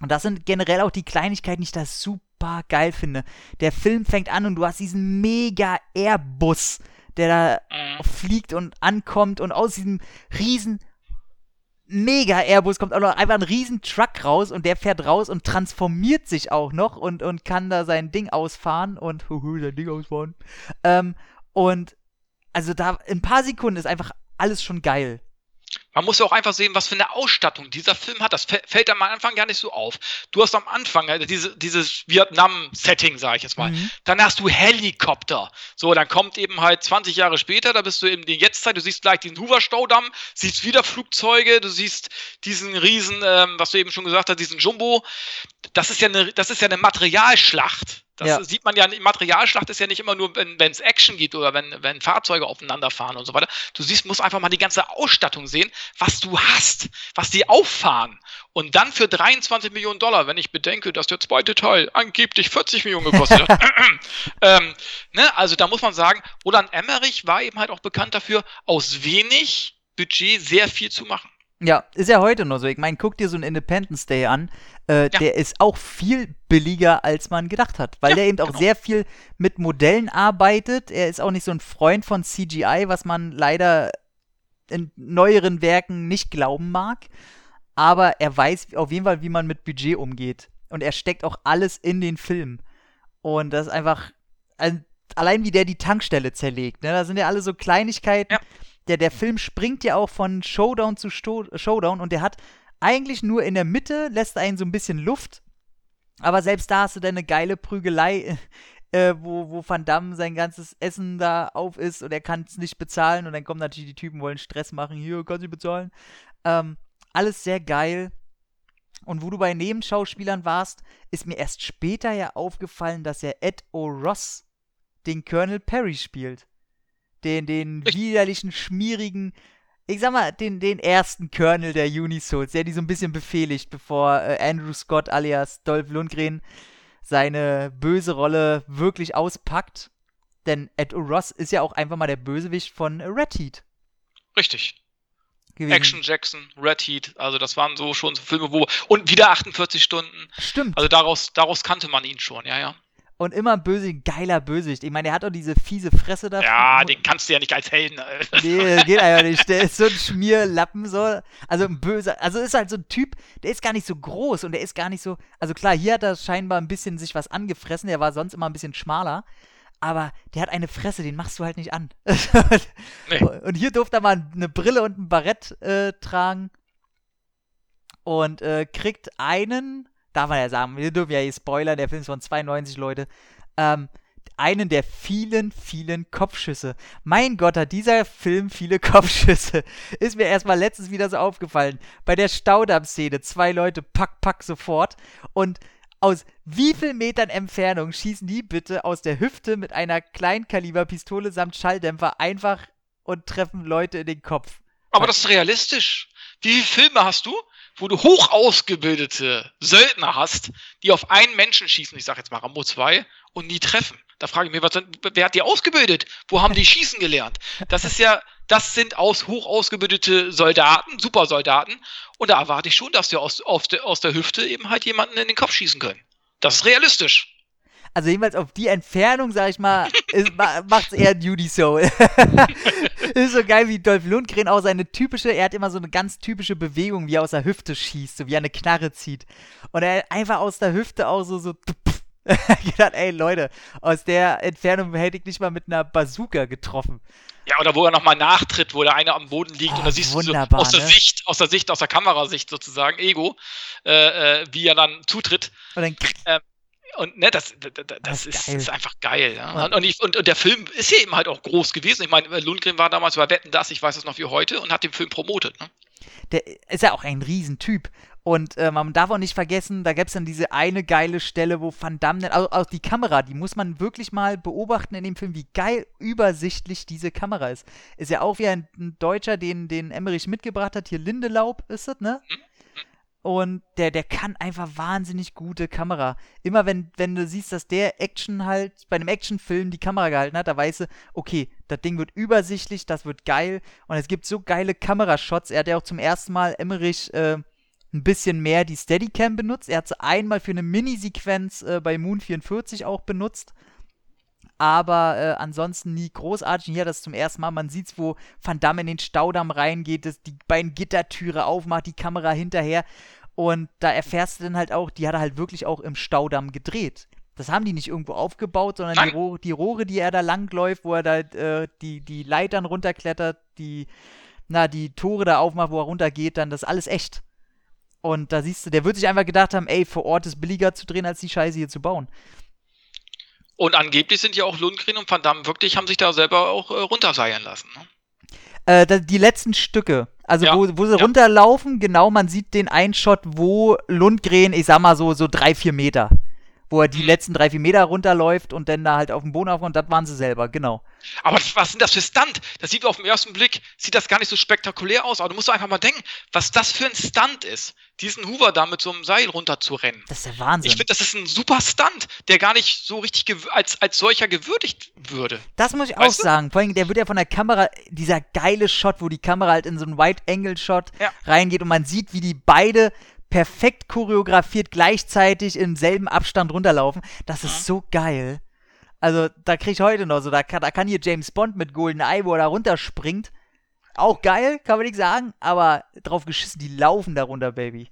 B: Und das sind generell auch die Kleinigkeiten, die ich da super geil finde. Der Film fängt an und du hast diesen mega Airbus, der da mhm. fliegt und ankommt und aus diesem riesen mega Airbus, kommt auch noch einfach ein riesen Truck raus und der fährt raus und transformiert sich auch noch und, und kann da sein Ding ausfahren und sein Ding ausfahren. Ähm, und also da in ein paar Sekunden ist einfach alles schon geil.
C: Man muss ja auch einfach sehen, was für eine Ausstattung dieser Film hat. Das fällt am Anfang gar nicht so auf. Du hast am Anfang also diese, dieses Vietnam-Setting, sage ich jetzt mal. Mhm. Dann hast du Helikopter. So, dann kommt eben halt 20 Jahre später, da bist du in die Jetztzeit, du siehst gleich diesen Hoover-Staudamm, siehst wieder Flugzeuge, du siehst diesen riesen, ähm, was du eben schon gesagt hast, diesen Jumbo. Das ist ja eine, das ist ja eine Materialschlacht. Das ja. sieht man ja, Materialschlacht ist ja nicht immer nur, wenn es Action gibt oder wenn, wenn Fahrzeuge aufeinander fahren und so weiter. Du siehst, musst einfach mal die ganze Ausstattung sehen, was du hast, was die auffahren. Und dann für 23 Millionen Dollar, wenn ich bedenke, dass der zweite Teil angeblich 40 Millionen gekostet hat. ähm, ne? Also da muss man sagen, Roland Emmerich war eben halt auch bekannt dafür, aus wenig Budget sehr viel zu machen.
B: Ja, ist ja heute noch so. Ich meine, guck dir so einen Independence Day an. Äh, ja. Der ist auch viel billiger, als man gedacht hat. Weil ja, der eben auch genau. sehr viel mit Modellen arbeitet. Er ist auch nicht so ein Freund von CGI, was man leider in neueren Werken nicht glauben mag. Aber er weiß auf jeden Fall, wie man mit Budget umgeht. Und er steckt auch alles in den Film. Und das ist einfach. Also, allein wie der die Tankstelle zerlegt. Ne? Da sind ja alle so Kleinigkeiten. Ja der, der Film springt ja auch von Showdown zu Sto Showdown und der hat eigentlich nur in der Mitte, lässt einen so ein bisschen Luft. Aber selbst da hast du dann eine geile Prügelei, äh, wo, wo Van Damme sein ganzes Essen da auf ist und er kann es nicht bezahlen. Und dann kommen natürlich die Typen, wollen Stress machen. Hier, kann sie bezahlen. Ähm, alles sehr geil. Und wo du bei Nebenschauspielern warst, ist mir erst später ja aufgefallen, dass er Ed O'Ross den Colonel Perry spielt den, den widerlichen, schmierigen, ich sag mal, den, den ersten Colonel der Unisouls, der die so ein bisschen befehligt, bevor äh, Andrew Scott alias Dolph Lundgren seine böse Rolle wirklich auspackt. Denn Ed Ross ist ja auch einfach mal der Bösewicht von Red Heat.
C: Richtig. Gewesen. Action Jackson, Red Heat, also das waren so schon so Filme, wo. Und wieder 48 Stunden.
B: Stimmt.
C: Also daraus, daraus kannte man ihn schon, ja, ja
B: und immer böse, geiler Bösewicht. Ich meine, der hat auch diese fiese Fresse da.
C: Ja, den kannst du ja nicht als Helden.
B: nee, geht einfach nicht. Der ist so ein Schmierlappen, so. Also ein böser, also ist halt so ein Typ, der ist gar nicht so groß und der ist gar nicht so. Also klar, hier hat er scheinbar ein bisschen sich was angefressen, der war sonst immer ein bisschen schmaler. Aber der hat eine Fresse, den machst du halt nicht an. nee. Und hier durfte er mal eine Brille und ein Barett äh, tragen. Und äh, kriegt einen darf man ja sagen, wir dürfen ja hier spoilern, der Film ist von 92, Leute. Ähm, einen der vielen, vielen Kopfschüsse. Mein Gott, hat dieser Film viele Kopfschüsse. Ist mir erstmal letztens wieder so aufgefallen. Bei der Staudamm-Szene, zwei Leute, pack, pack sofort. Und aus wie viel Metern Entfernung schießen die bitte aus der Hüfte mit einer Kleinkaliberpistole samt Schalldämpfer einfach und treffen Leute in den Kopf?
C: Aber das ist realistisch. Wie viele Filme hast du, wo du hoch ausgebildete Söldner hast, die auf einen Menschen schießen, ich sag jetzt mal Rambo 2, und nie treffen. Da frage ich mich, was, wer hat die ausgebildet? Wo haben die schießen gelernt? Das ist ja, das sind aus hoch ausgebildete Soldaten, Supersoldaten, und da erwarte ich schon, dass die aus, der, aus der Hüfte eben halt jemanden in den Kopf schießen können. Das ist realistisch.
B: Also jedenfalls auf die Entfernung, sag ich mal, macht es eher Duty Soul. ist so geil, wie Dolph Lundgren auch seine typische, er hat immer so eine ganz typische Bewegung, wie er aus der Hüfte schießt, so wie er eine Knarre zieht. Und er einfach aus der Hüfte auch so, so gedacht, ey Leute, aus der Entfernung hätte ich nicht mal mit einer Bazooka getroffen.
C: Ja, oder wo er nochmal nachtritt, wo der eine am Boden liegt oh, und da siehst du so aus der ne? Sicht, aus der Sicht, aus der Kamerasicht sozusagen, Ego, äh, äh, wie er dann zutritt. Und dann ähm, und ne, das, das, das, das ist, ist, einfach geil. Ja? Und, und, ich, und, und, der Film ist ja eben halt auch groß gewesen. Ich meine, Lundgren war damals bei Wetten das, ich weiß es noch wie heute, und hat den Film promotet. Ne?
B: Der ist ja auch ein Riesentyp. Und äh, man darf auch nicht vergessen, da gäbe es dann diese eine geile Stelle, wo Van Damme, also auch die Kamera, die muss man wirklich mal beobachten in dem Film, wie geil übersichtlich diese Kamera ist. Ist ja auch wie ein, ein Deutscher, den, den Emmerich mitgebracht hat, hier Lindelaub ist das, ne? Mhm. Und der, der kann einfach wahnsinnig gute Kamera. Immer wenn, wenn du siehst, dass der Action halt bei einem Actionfilm die Kamera gehalten hat, da weißt du, okay, das Ding wird übersichtlich, das wird geil. Und es gibt so geile Kamerashots. Er hat ja auch zum ersten Mal Emmerich äh, ein bisschen mehr die Steadicam benutzt. Er hat sie einmal für eine Minisequenz äh, bei Moon 44 auch benutzt. Aber äh, ansonsten nie großartig. Hier das zum ersten Mal. Man sieht wo Van Damme in den Staudamm reingeht, das, die beiden Gittertüre aufmacht, die Kamera hinterher. Und da erfährst du dann halt auch, die hat er halt wirklich auch im Staudamm gedreht. Das haben die nicht irgendwo aufgebaut, sondern die Rohre, die Rohre, die er da langläuft, wo er da äh, die, die Leitern runterklettert, die, na, die Tore da aufmacht, wo er runtergeht, dann das ist alles echt. Und da siehst du, der wird sich einfach gedacht haben, ey, vor Ort ist billiger zu drehen, als die Scheiße hier zu bauen.
C: Und angeblich sind ja auch Lundgren und Van Damme wirklich, haben sich da selber auch äh, runterseilen lassen. Ne?
B: Äh, die letzten Stücke, also ja. wo, wo sie ja. runterlaufen, genau, man sieht den Einshot, wo Lundgren, ich sag mal so, so drei, vier Meter wo er die mhm. letzten drei, vier Meter runterläuft und dann da halt auf dem Boden aufkommt, das waren sie selber, genau.
C: Aber was sind das für Stunt? Das sieht auf den ersten Blick, sieht das gar nicht so spektakulär aus, aber du musst einfach mal denken, was das für ein Stunt ist, diesen Hoover da mit so einem Seil runterzurennen.
B: Das ist der Wahnsinn.
C: Ich finde, das ist ein super Stunt, der gar nicht so richtig als, als solcher gewürdigt würde.
B: Das muss ich weißt auch du? sagen. Vor allem, der wird ja von der Kamera, dieser geile Shot, wo die Kamera halt in so einen Wide-Angle-Shot ja. reingeht und man sieht, wie die beide perfekt choreografiert gleichzeitig im selben Abstand runterlaufen. Das ist mhm. so geil. Also, da kriege ich heute noch so, da kann, da kann hier James Bond mit Golden Eye, wo er da runterspringt. Auch geil, kann man nicht sagen, aber drauf geschissen, die laufen da runter, Baby.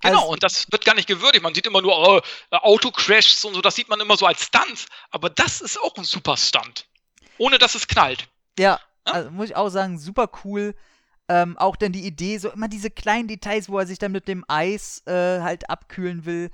C: Genau, also, und das wird gar nicht gewürdigt. Man sieht immer nur äh, Autocrashs und so, das sieht man immer so als Stunt. Aber das ist auch ein super Stunt. Ohne dass es knallt.
B: Ja, ja? Also, muss ich auch sagen, super cool. Ähm, auch dann die Idee, so immer diese kleinen Details, wo er sich dann mit dem Eis äh, halt abkühlen will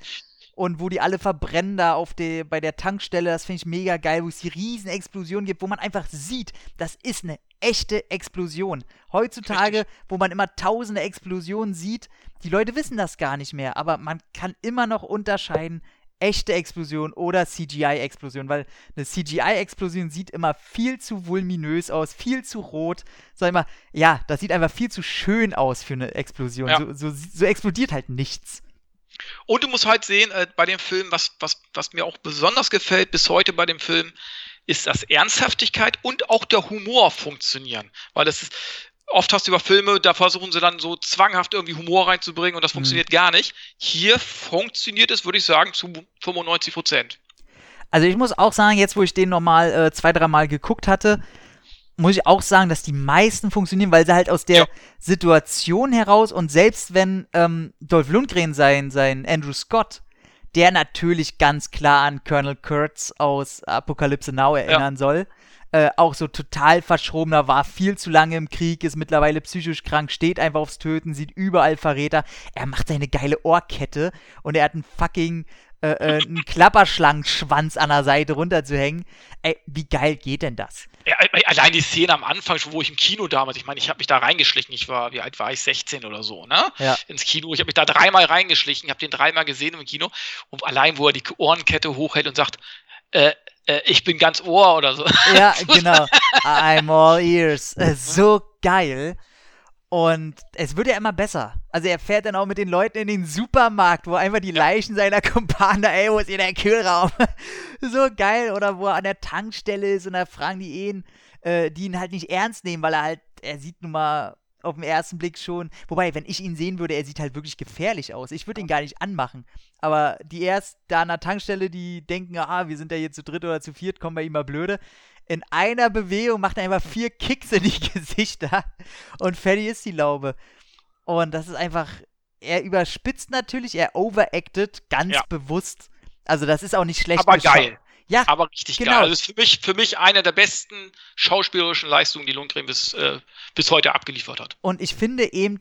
B: und wo die alle verbrennen da auf der, bei der Tankstelle, das finde ich mega geil, wo es die riesen Explosionen gibt, wo man einfach sieht, das ist eine echte Explosion. Heutzutage, Richtig. wo man immer tausende Explosionen sieht, die Leute wissen das gar nicht mehr, aber man kann immer noch unterscheiden, echte Explosion oder CGI-Explosion, weil eine CGI-Explosion sieht immer viel zu voluminös aus, viel zu rot. Sag ich mal, ja, das sieht einfach viel zu schön aus für eine Explosion. Ja. So, so, so, explodiert halt nichts.
C: Und du musst halt sehen, äh, bei dem Film, was, was, was mir auch besonders gefällt bis heute bei dem Film, ist, dass Ernsthaftigkeit und auch der Humor funktionieren. Weil das ist, oft hast du über Filme, da versuchen sie dann so zwanghaft irgendwie Humor reinzubringen und das mhm. funktioniert gar nicht. Hier funktioniert es, würde ich sagen, zu 95 Prozent.
B: Also ich muss auch sagen, jetzt wo ich den nochmal äh, zwei, dreimal geguckt hatte, muss ich auch sagen, dass die meisten funktionieren, weil sie halt aus der ja. Situation heraus und selbst wenn ähm, Dolph Lundgren sein, sein Andrew Scott, der natürlich ganz klar an Colonel Kurtz aus Apocalypse Now erinnern ja. soll, äh, auch so total verschrobener, war viel zu lange im Krieg, ist mittlerweile psychisch krank, steht einfach aufs Töten, sieht überall Verräter. Er macht seine geile Ohrkette und er hat einen fucking äh, äh, einen Klapperschlangenschwanz an der Seite runterzuhängen. Ey, wie geil geht denn das?
C: Ja, allein die Szene am Anfang, wo ich im Kino damals, ich meine, ich habe mich da reingeschlichen, ich war, wie alt war ich, 16 oder so, ne?
B: Ja.
C: Ins Kino. Ich habe mich da dreimal reingeschlichen, ich habe den dreimal gesehen im Kino. Und allein, wo er die Ohrenkette hochhält und sagt, äh, äh, ich bin ganz Ohr oder so.
B: Ja, genau. I'm all ears. Äh, so geil. Und es wird ja immer besser. Also er fährt dann auch mit den Leuten in den Supermarkt, wo einfach die Leichen seiner Kumpane, ey, wo ist hier der Kühlraum? so geil. Oder wo er an der Tankstelle ist und da fragen die ihn, äh, die ihn halt nicht ernst nehmen, weil er halt, er sieht nun mal auf den ersten Blick schon. Wobei, wenn ich ihn sehen würde, er sieht halt wirklich gefährlich aus. Ich würde ihn gar nicht anmachen. Aber die erst da an der Tankstelle, die denken, ah, wir sind ja jetzt zu dritt oder zu viert, kommen bei ihm mal blöde. In einer Bewegung macht er einfach vier Kicks in die Gesichter und fertig ist die Laube. Und das ist einfach, er überspitzt natürlich, er overacted ganz ja. bewusst. Also das ist auch nicht schlecht.
C: Aber geil. Ja, aber richtig genau. geil. Also das ist für mich, für mich eine der besten schauspielerischen Leistungen, die Lundgren bis, äh, bis heute abgeliefert hat.
B: Und ich finde eben,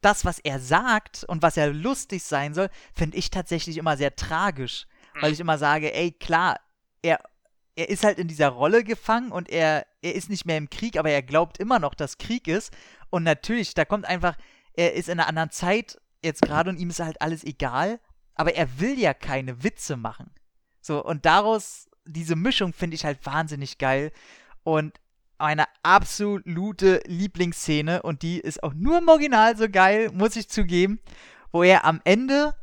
B: das, was er sagt und was er lustig sein soll, finde ich tatsächlich immer sehr tragisch. Mhm. Weil ich immer sage, ey, klar, er, er ist halt in dieser Rolle gefangen und er, er ist nicht mehr im Krieg, aber er glaubt immer noch, dass Krieg ist. Und natürlich, da kommt einfach, er ist in einer anderen Zeit jetzt gerade und ihm ist halt alles egal, aber er will ja keine Witze machen. So, und daraus, diese Mischung finde ich halt wahnsinnig geil. Und eine absolute Lieblingsszene, und die ist auch nur im Original so geil, muss ich zugeben, wo er am Ende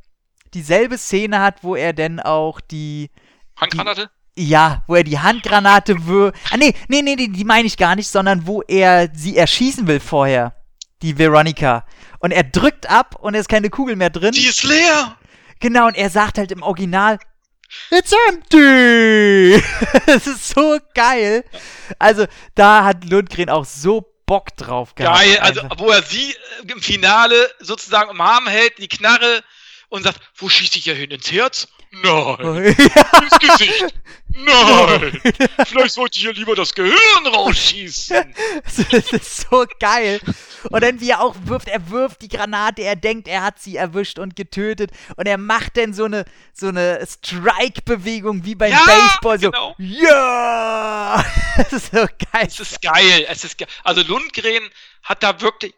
B: dieselbe Szene hat, wo er denn auch die.
C: Handgranate?
B: Die, ja, wo er die Handgranate. Ah, nee, nee, nee, die, die meine ich gar nicht, sondern wo er sie erschießen will vorher. Die Veronica. Und er drückt ab und es ist keine Kugel mehr drin.
C: Die ist leer!
B: Genau, und er sagt halt im Original, It's empty! das ist so geil. Also, da hat Lundgren auch so Bock drauf
C: gehabt. Geil, also, wo er sie im Finale sozusagen im Arm hält, die Knarre und sagt, wo schieße ich ja hin? Ins Herz? Nein. Ja. Ins Gesicht. Nein. Vielleicht sollte ich ja lieber das Gehirn rausschießen.
B: das ist so geil. Und dann wie er auch wirft, er wirft die Granate, er denkt, er hat sie erwischt und getötet. Und er macht dann so eine, so eine Strike-Bewegung wie beim ja, Baseball. So, genau. ja!
C: Das ist so geil. Es ist geil. Es ist ge Also Lundgren hat da wirklich.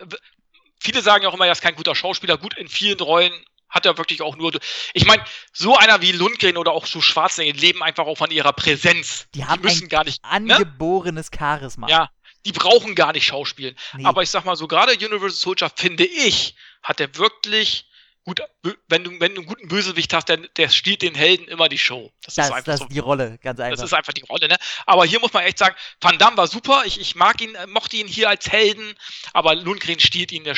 C: Viele sagen auch immer, er ist kein guter Schauspieler. Gut, in vielen Rollen hat er wirklich auch nur. Ich meine, so einer wie Lundgren oder auch so Schwarzenegger leben einfach auch von ihrer Präsenz.
B: Die haben die müssen gar nicht. Ne? Angeborenes ne? Charisma.
C: Ja, die brauchen gar nicht schauspielen. Nee. Aber ich sag mal so, gerade Universal Soldier, finde ich, hat er wirklich gut, wenn du, wenn du einen guten Bösewicht hast, der, der stiehlt den Helden immer die Show.
B: Das, das ist einfach das so, die Rolle, ganz einfach.
C: Das ist einfach die Rolle, ne? Aber hier muss man echt sagen, Van Damme war super, ich, ich mag ihn, mochte ihn hier als Helden, aber Lundgren stiehlt ihn der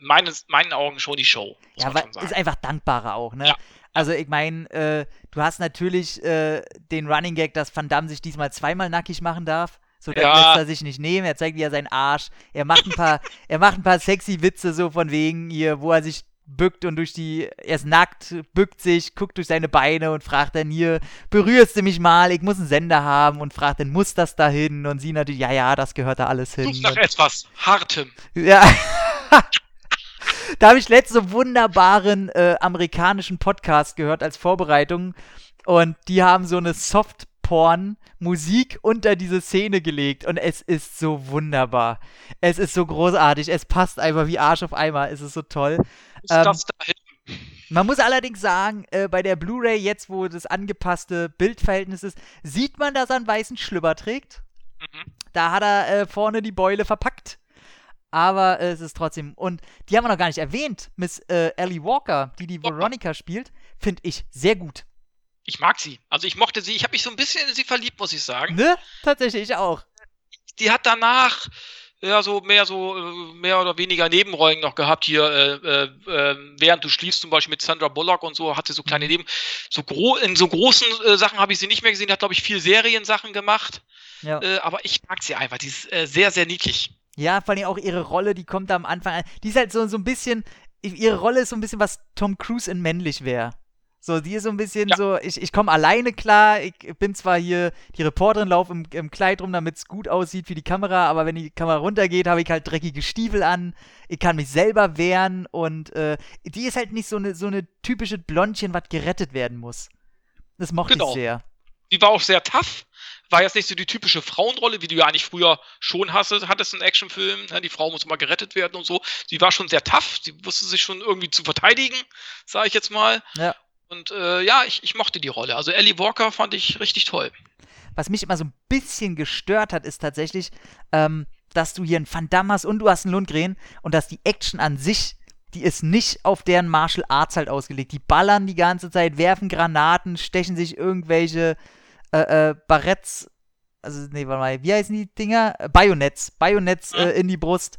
C: meines, meinen Augen schon die Show.
B: Ja, aber ist einfach dankbarer auch, ne? Ja. Also ich meine, äh, du hast natürlich äh, den Running Gag, dass Van Damme sich diesmal zweimal nackig machen darf. So, der ja. lässt er sich nicht nehmen, er zeigt dir seinen Arsch. Er macht ein paar, er macht ein paar sexy Witze so von wegen hier, wo er sich bückt und durch die, er ist nackt, bückt sich, guckt durch seine Beine und fragt dann hier, berührst du mich mal, ich muss einen Sender haben und fragt dann, muss das da hin? Und sie natürlich, ja, ja, das gehört da alles hin. Such
C: nach etwas Hartem.
B: Ja. da habe ich letzte wunderbaren äh, amerikanischen Podcast gehört als Vorbereitung und die haben so eine Soft Porn Musik unter diese Szene gelegt und es ist so wunderbar. Es ist so großartig. Es passt einfach wie Arsch auf Eimer. Es ist so toll. Ist ähm, das dahin? Man muss allerdings sagen, äh, bei der Blu-ray, jetzt wo das angepasste Bildverhältnis ist, sieht man, dass er einen weißen Schlüpper trägt. Mhm. Da hat er äh, vorne die Beule verpackt. Aber äh, es ist trotzdem. Und die haben wir noch gar nicht erwähnt. Miss äh, Ellie Walker, die die Veronica spielt, finde ich sehr gut
C: ich mag sie. Also ich mochte sie. Ich habe mich so ein bisschen in sie verliebt, muss ich sagen.
B: Ne? Tatsächlich, ich auch.
C: Die hat danach ja so mehr so äh, mehr oder weniger Nebenrollen noch gehabt hier äh, äh, ähm, während du schliefst zum Beispiel mit Sandra Bullock und so hatte so kleine. Neben so gro in so großen äh, Sachen habe ich sie nicht mehr gesehen hat glaube ich viel Seriensachen gemacht ja. Äh, aber ich mag sie einfach die ist äh, sehr sehr niedlich
B: ja vor allem auch ihre Rolle die kommt am Anfang an die ist halt so so ein bisschen ihre Rolle ist so ein bisschen was Tom Cruise in männlich wäre so, die ist so ein bisschen ja. so, ich, ich komme alleine klar, ich bin zwar hier die Reporterin, laufe im, im Kleid rum, damit es gut aussieht für die Kamera, aber wenn die Kamera runtergeht, habe ich halt dreckige Stiefel an, ich kann mich selber wehren und äh, die ist halt nicht so eine, so eine typische Blondchen, was gerettet werden muss. Das mochte genau. ich sehr.
C: Die war auch sehr tough, war jetzt nicht so die typische Frauenrolle, wie du ja eigentlich früher schon hattest, hattest in Actionfilmen. Ne? Die Frau muss immer gerettet werden und so. Sie war schon sehr tough, sie wusste sich schon irgendwie zu verteidigen, sage ich jetzt mal. Ja. Und äh, ja, ich, ich mochte die Rolle. Also Ellie Walker fand ich richtig toll.
B: Was mich immer so ein bisschen gestört hat, ist tatsächlich, ähm, dass du hier einen Van Damme hast und du hast einen Lundgren und dass die Action an sich, die ist nicht auf deren Martial Arts halt ausgelegt. Die ballern die ganze Zeit, werfen Granaten, stechen sich irgendwelche äh, äh, Barretts, also nee, warte mal, wie heißen die Dinger? Äh, Bayonets, Bayonets äh, in die Brust.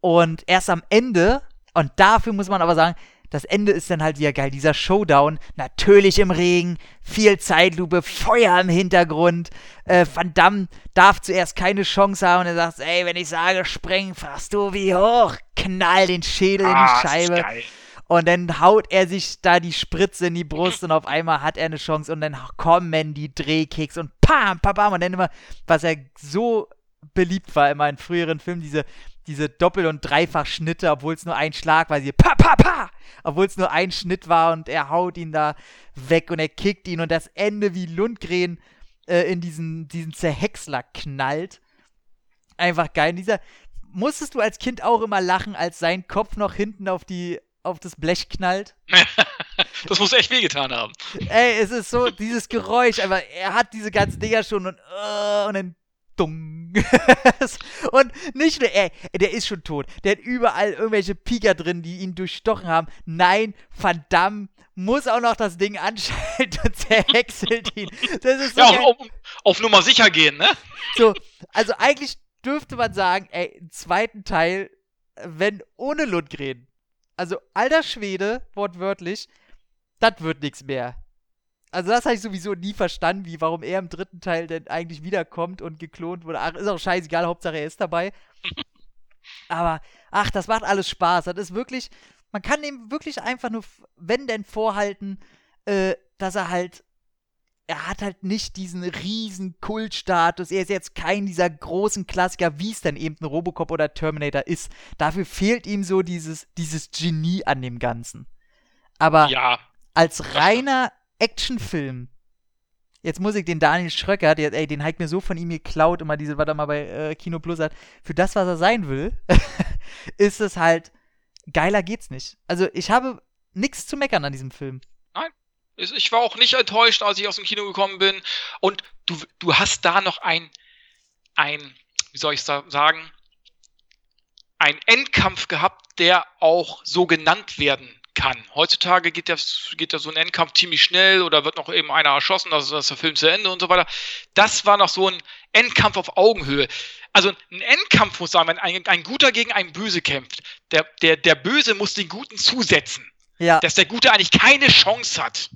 B: Und erst am Ende, und dafür muss man aber sagen, das Ende ist dann halt wieder geil. Dieser Showdown, natürlich im Regen, viel Zeitlupe, Feuer im Hintergrund. Äh, Van Damme darf zuerst keine Chance haben und er sagt, ey, wenn ich sage, spring, fragst du wie hoch. Knall den Schädel ah, in die ah, Scheibe. Und dann haut er sich da die Spritze in die Brust und auf einmal hat er eine Chance und dann kommen die Drehkicks und pam, pam, pam. Und dann immer, was er so beliebt war immer in früheren Filmen, diese diese Doppel- und Dreifach-Schnitte, obwohl es nur ein Schlag war, sie pa, pa, pa, obwohl es nur ein Schnitt war und er haut ihn da weg und er kickt ihn und das Ende wie Lundgren äh, in diesen, diesen Zerhäcksler knallt. Einfach geil. Dieser, musstest du als Kind auch immer lachen, als sein Kopf noch hinten auf die auf das Blech knallt.
C: das muss echt wehgetan haben.
B: Ey, es ist so, dieses Geräusch, aber er hat diese ganzen Dinger schon und, uh, und dann Dung. und nicht nur, ey, der ist schon tot. Der hat überall irgendwelche Pika drin, die ihn durchstochen haben. Nein, verdammt, muss auch noch das Ding anschalten und zerhäckselt ihn. Das ist so
C: ja, auf, auf, auf Nummer sicher gehen, ne?
B: So, also eigentlich dürfte man sagen, ey, im zweiten Teil, wenn ohne Lundgren, also alter Schwede, wortwörtlich, das wird nichts mehr. Also das habe ich sowieso nie verstanden, wie, warum er im dritten Teil denn eigentlich wiederkommt und geklont wurde. Ach, ist auch scheißegal, Hauptsache er ist dabei. Aber, ach, das macht alles Spaß. Das ist wirklich, man kann ihm wirklich einfach nur, wenn denn vorhalten, äh, dass er halt, er hat halt nicht diesen riesen Kultstatus. Er ist jetzt kein dieser großen Klassiker, wie es dann eben ein Robocop oder Terminator ist. Dafür fehlt ihm so dieses, dieses Genie an dem Ganzen. Aber
C: ja,
B: als reiner Actionfilm Jetzt muss ich den Daniel Schröcker, der, ey, den hat mir so von ihm geklaut, immer diese, was er mal bei äh, Kino Plus hat, für das, was er sein will, ist es halt, geiler geht's nicht. Also ich habe nichts zu meckern an diesem Film.
C: Nein. Ich war auch nicht enttäuscht, als ich aus dem Kino gekommen bin. Und du, du hast da noch ein, ein, wie soll ich sagen, ein Endkampf gehabt, der auch so genannt werden kann. Heutzutage geht, das, geht ja so ein Endkampf ziemlich schnell oder wird noch eben einer erschossen, also ist der Film zu Ende und so weiter. Das war noch so ein Endkampf auf Augenhöhe. Also ein Endkampf muss sein, wenn ein, ein Guter gegen einen Böse kämpft. Der, der, der Böse muss den Guten zusetzen. Ja. Dass der Gute eigentlich keine Chance hat.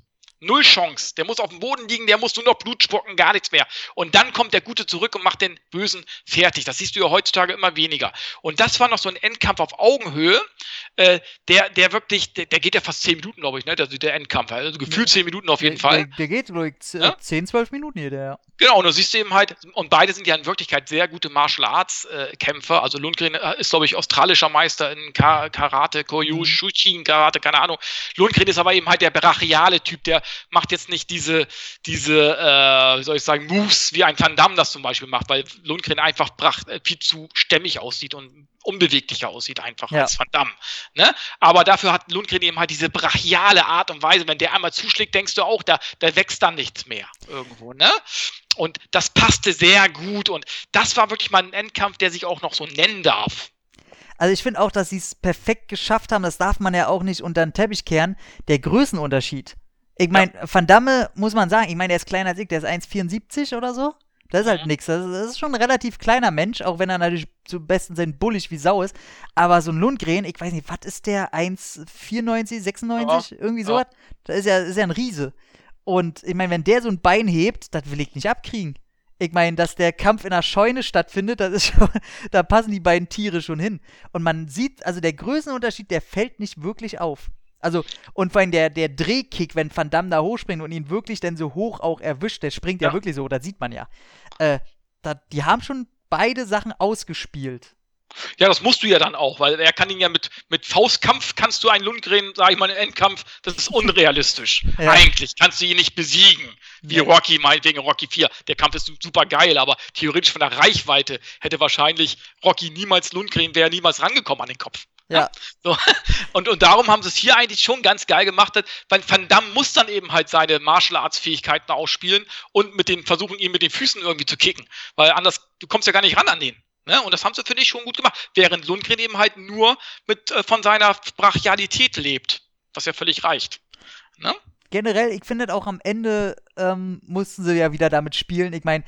C: Null Chance. Der muss auf dem Boden liegen, der muss nur noch Blut spucken, gar nichts mehr. Und dann kommt der Gute zurück und macht den Bösen fertig. Das siehst du ja heutzutage immer weniger. Und das war noch so ein Endkampf auf Augenhöhe, äh, der, der wirklich, der, der, geht ja fast zehn Minuten, glaube ich, ne? Der, der Endkampf. Also gefühlt zehn Minuten auf jeden
B: der,
C: Fall.
B: Der, geht, glaube ich, ja? 10, 12 Minuten hier, der.
C: Genau, und du siehst eben halt, und beide sind ja in Wirklichkeit sehr gute Martial Arts äh, Kämpfer. Also Lundgren äh, ist, glaube ich, australischer Meister in Ka Karate, Koryu, mhm. Shuchin Karate, keine Ahnung. Lundgren ist aber eben halt der brachiale Typ, der macht jetzt nicht diese, diese, äh, wie soll ich sagen, Moves, wie ein Van Damme das zum Beispiel macht, weil Lundgren einfach brach, äh, viel zu stämmig aussieht und unbeweglicher aussieht einfach ja. als Van Damme. Ne? Aber dafür hat Lundgren eben halt diese brachiale Art und Weise. Wenn der einmal zuschlägt, denkst du auch, da, da wächst dann nichts mehr irgendwo. Ne? Und das passte sehr gut. Und das war wirklich mal ein Endkampf, der sich auch noch so nennen darf.
B: Also ich finde auch, dass sie es perfekt geschafft haben, das darf man ja auch nicht unter den Teppich kehren, der Größenunterschied. Ich meine, ja. Van Damme, muss man sagen, ich meine, der ist kleiner als ich, der ist 1,74 oder so. Das ist halt mhm. nichts. Das, das, ist schon ein relativ kleiner Mensch, auch wenn er natürlich zum besten sein bullig wie Sau ist. Aber so ein Lundgren, ich weiß nicht, was ist der? 1,94, 96? Ja. Irgendwie sowas? Ja. Das ist ja, ist ja ein Riese. Und ich meine, wenn der so ein Bein hebt, das will ich nicht abkriegen. Ich meine, dass der Kampf in einer Scheune stattfindet, das ist schon, da passen die beiden Tiere schon hin. Und man sieht, also der Größenunterschied, der fällt nicht wirklich auf. Also, und vor allem der, der Drehkick, wenn Van Damme da hochspringt und ihn wirklich dann so hoch auch erwischt, der springt ja, ja wirklich so, das sieht man ja. Äh, da, die haben schon beide Sachen ausgespielt.
C: Ja, das musst du ja dann auch, weil er kann ihn ja mit, mit Faustkampf kannst du einen Lundgren, sag ich mal, im Endkampf, das ist unrealistisch. ja. Eigentlich kannst du ihn nicht besiegen, wie. Rocky, meinetwegen Rocky 4. Der Kampf ist super geil, aber theoretisch von der Reichweite hätte wahrscheinlich Rocky niemals Lundgren, wäre niemals rangekommen an den Kopf. Ja. So. Und, und darum haben sie es hier eigentlich schon ganz geil gemacht, weil Van Damme muss dann eben halt seine Martial Arts Fähigkeiten ausspielen und mit den versuchen, ihn mit den Füßen irgendwie zu kicken. Weil anders, du kommst ja gar nicht ran an den. Ne? Und das haben sie, finde ich, schon gut gemacht. Während Lundgren eben halt nur mit, äh, von seiner Brachialität lebt. Was ja völlig reicht. Ne?
B: Generell, ich finde auch am Ende ähm, mussten sie ja wieder damit spielen. Ich meine,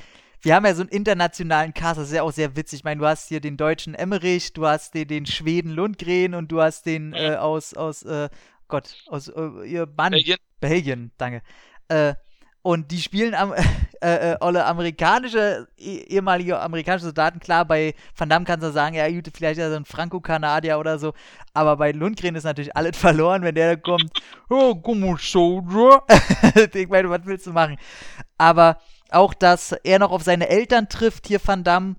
B: wir haben ja so einen internationalen Cast, das ist ja auch sehr witzig. Ich meine, du hast hier den deutschen Emmerich, du hast den, den Schweden Lundgren und du hast den äh, aus, aus äh, Gott, aus äh, ihr Mann. Belgien. Belgien, danke. Äh, und die spielen am, äh, äh, alle amerikanische, eh, ehemalige amerikanische Soldaten. Klar, bei Van Damme kannst du sagen, ja, gut, vielleicht ist er so ein Franco-Kanadier oder so. Aber bei Lundgren ist natürlich alles verloren, wenn der da kommt. oh, come on, soldier. ich meine, was willst du machen? Aber auch, dass er noch auf seine Eltern trifft, hier Van Damme,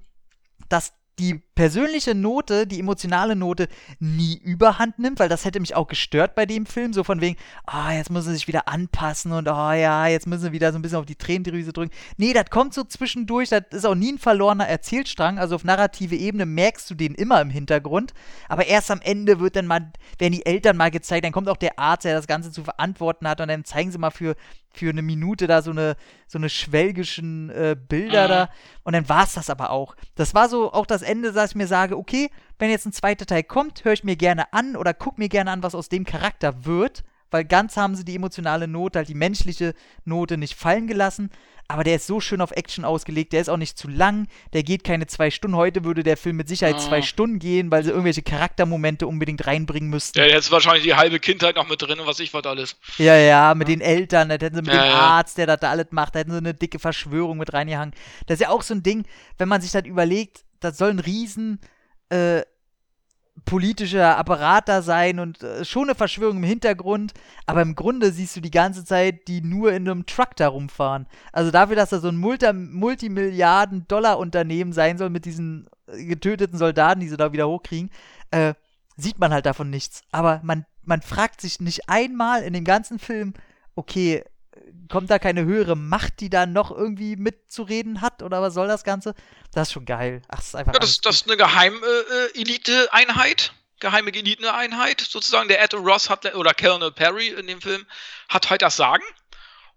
B: dass die persönliche Note, die emotionale Note nie überhand nimmt, weil das hätte mich auch gestört bei dem Film, so von wegen, ah, oh, jetzt müssen sie sich wieder anpassen und oh ja, jetzt müssen sie wieder so ein bisschen auf die Tränendrüse drücken. Nee, das kommt so zwischendurch, das ist auch nie ein verlorener Erzählstrang, also auf narrative Ebene merkst du den immer im Hintergrund, aber erst am Ende wird dann mal, werden die Eltern mal gezeigt, dann kommt auch der Arzt, der das Ganze zu verantworten hat und dann zeigen sie mal für, für eine Minute da so eine, so eine schwelgischen äh, Bilder mhm. da und dann war es das aber auch. Das war so auch das Ende, dass ich mir sage, okay, wenn jetzt ein zweiter Teil kommt, höre ich mir gerne an oder guck mir gerne an, was aus dem Charakter wird, weil ganz haben sie die emotionale Note, halt die menschliche Note nicht fallen gelassen. Aber der ist so schön auf Action ausgelegt, der ist auch nicht zu lang, der geht keine zwei Stunden. Heute würde der Film mit Sicherheit zwei Stunden gehen, weil sie irgendwelche Charaktermomente unbedingt reinbringen müssten.
C: Der ist wahrscheinlich die halbe Kindheit noch mit drin und was ich was alles.
B: Ja, ja, mit ja. den Eltern, da hätten sie mit ja, dem Arzt, der das da alles macht, da hätten sie eine dicke Verschwörung mit reingehangen. Das ist ja auch so ein Ding, wenn man sich das überlegt, das soll ein riesen äh, politischer Apparat da sein und äh, schon eine Verschwörung im Hintergrund, aber im Grunde siehst du die ganze Zeit die nur in einem Truck da rumfahren. Also dafür, dass da so ein Multi Multimilliarden-Dollar-Unternehmen sein soll mit diesen äh, getöteten Soldaten, die sie da wieder hochkriegen, äh, sieht man halt davon nichts. Aber man, man fragt sich nicht einmal in dem ganzen Film, okay, kommt da keine höhere Macht, die da noch irgendwie mitzureden hat oder was soll das Ganze? Das ist schon geil.
C: Ach, das ist einfach. Ja, das, das ist eine Geheim-Elite-Einheit. Äh, geheime Elite-Einheit, sozusagen. Der Ed Ross hat, oder Colonel Perry in dem Film, hat halt das Sagen.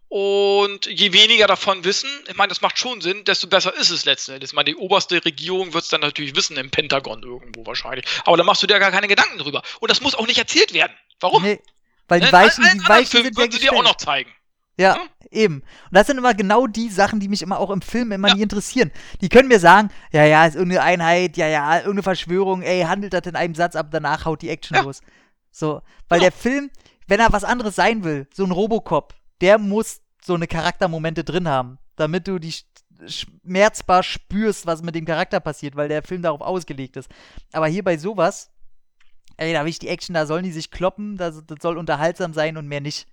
C: Und je weniger davon wissen, ich meine, das macht schon Sinn, desto besser ist es letzten Endes. Ich meine, die oberste Regierung wird es dann natürlich wissen, im Pentagon irgendwo wahrscheinlich. Aber da machst du dir gar keine Gedanken drüber. Und das muss auch nicht erzählt werden. Warum? Nee,
B: weil die ne? Weichen, die Weichen
C: sind ja sie dir auch noch zeigen.
B: Ja, eben. Und das sind immer genau die Sachen, die mich immer auch im Film immer ja. nie interessieren. Die können mir sagen, ja, ja, ist irgendeine Einheit, ja, ja, irgendeine Verschwörung, ey, handelt das in einem Satz, aber danach haut die Action ja. los. So, weil ja. der Film, wenn er was anderes sein will, so ein Robocop, der muss so eine Charaktermomente drin haben, damit du die schmerzbar spürst, was mit dem Charakter passiert, weil der Film darauf ausgelegt ist. Aber hier bei sowas, ey, da will ich die Action, da sollen die sich kloppen, das, das soll unterhaltsam sein und mehr nicht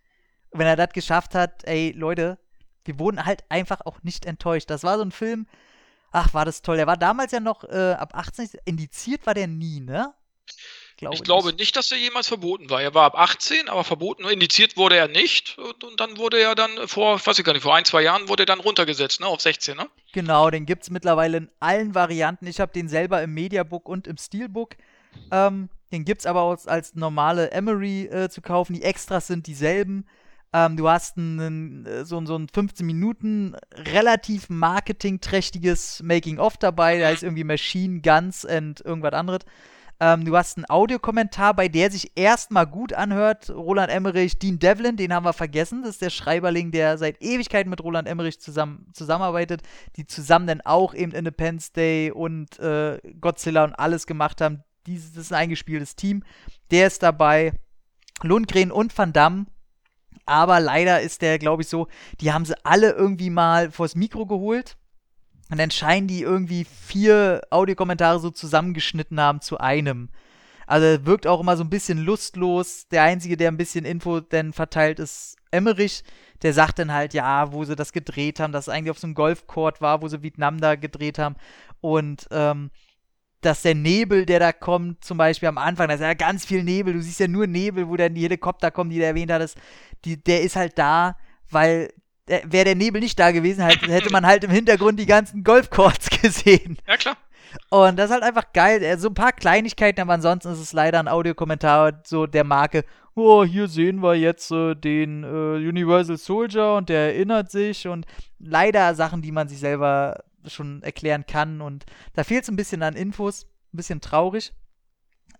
B: wenn er das geschafft hat, ey, Leute, wir wurden halt einfach auch nicht enttäuscht. Das war so ein Film, ach, war das toll. Der war damals ja noch äh, ab 18, indiziert war der nie, ne?
C: Glaube ich glaube nicht. dass er jemals verboten war. Er war ab 18, aber verboten, indiziert wurde er nicht. Und, und, dann wurde er dann vor, weiß ich gar nicht, vor ein, zwei Jahren wurde er dann runtergesetzt, ne, auf 16, ne?
B: Genau, den gibt es mittlerweile in allen Varianten. Ich habe den selber im Mediabook und im Steelbook. Ähm, den gibt es aber auch als normale Emery äh, zu kaufen. Die Extras sind dieselben. Ähm, du hast einen, äh, so, so ein 15 Minuten relativ marketingträchtiges Making-of dabei. Da ist irgendwie Machine Guns und irgendwas anderes. Ähm, du hast einen Audiokommentar, bei der sich erstmal gut anhört. Roland Emmerich, Dean Devlin, den haben wir vergessen. Das ist der Schreiberling, der seit Ewigkeiten mit Roland Emmerich zusammen, zusammenarbeitet, die zusammen dann auch eben Independence Day und äh, Godzilla und alles gemacht haben. Dieses ist ein eingespieltes Team. Der ist dabei. Lundgren und Van Damme aber leider ist der, glaube ich, so, die haben sie alle irgendwie mal vors Mikro geholt. Und dann scheinen die irgendwie vier Audiokommentare so zusammengeschnitten haben zu einem. Also wirkt auch immer so ein bisschen lustlos. Der Einzige, der ein bisschen Info denn verteilt, ist Emmerich. Der sagt dann halt, ja, wo sie das gedreht haben, dass es eigentlich auf so einem Golfcourt war, wo sie Vietnam da gedreht haben. Und ähm, dass der Nebel, der da kommt, zum Beispiel am Anfang, da ist ja ganz viel Nebel, du siehst ja nur Nebel, wo dann die Helikopter kommen, die du erwähnt hattest, die, der ist halt da, weil wäre der Nebel nicht da gewesen, halt, hätte man halt im Hintergrund die ganzen Golfcourts gesehen.
C: Ja, klar.
B: Und das ist halt einfach geil. So ein paar Kleinigkeiten, aber ansonsten ist es leider ein Audiokommentar so der Marke. Oh, hier sehen wir jetzt äh, den äh, Universal Soldier und der erinnert sich und leider Sachen, die man sich selber schon erklären kann. Und da fehlt es ein bisschen an Infos, ein bisschen traurig.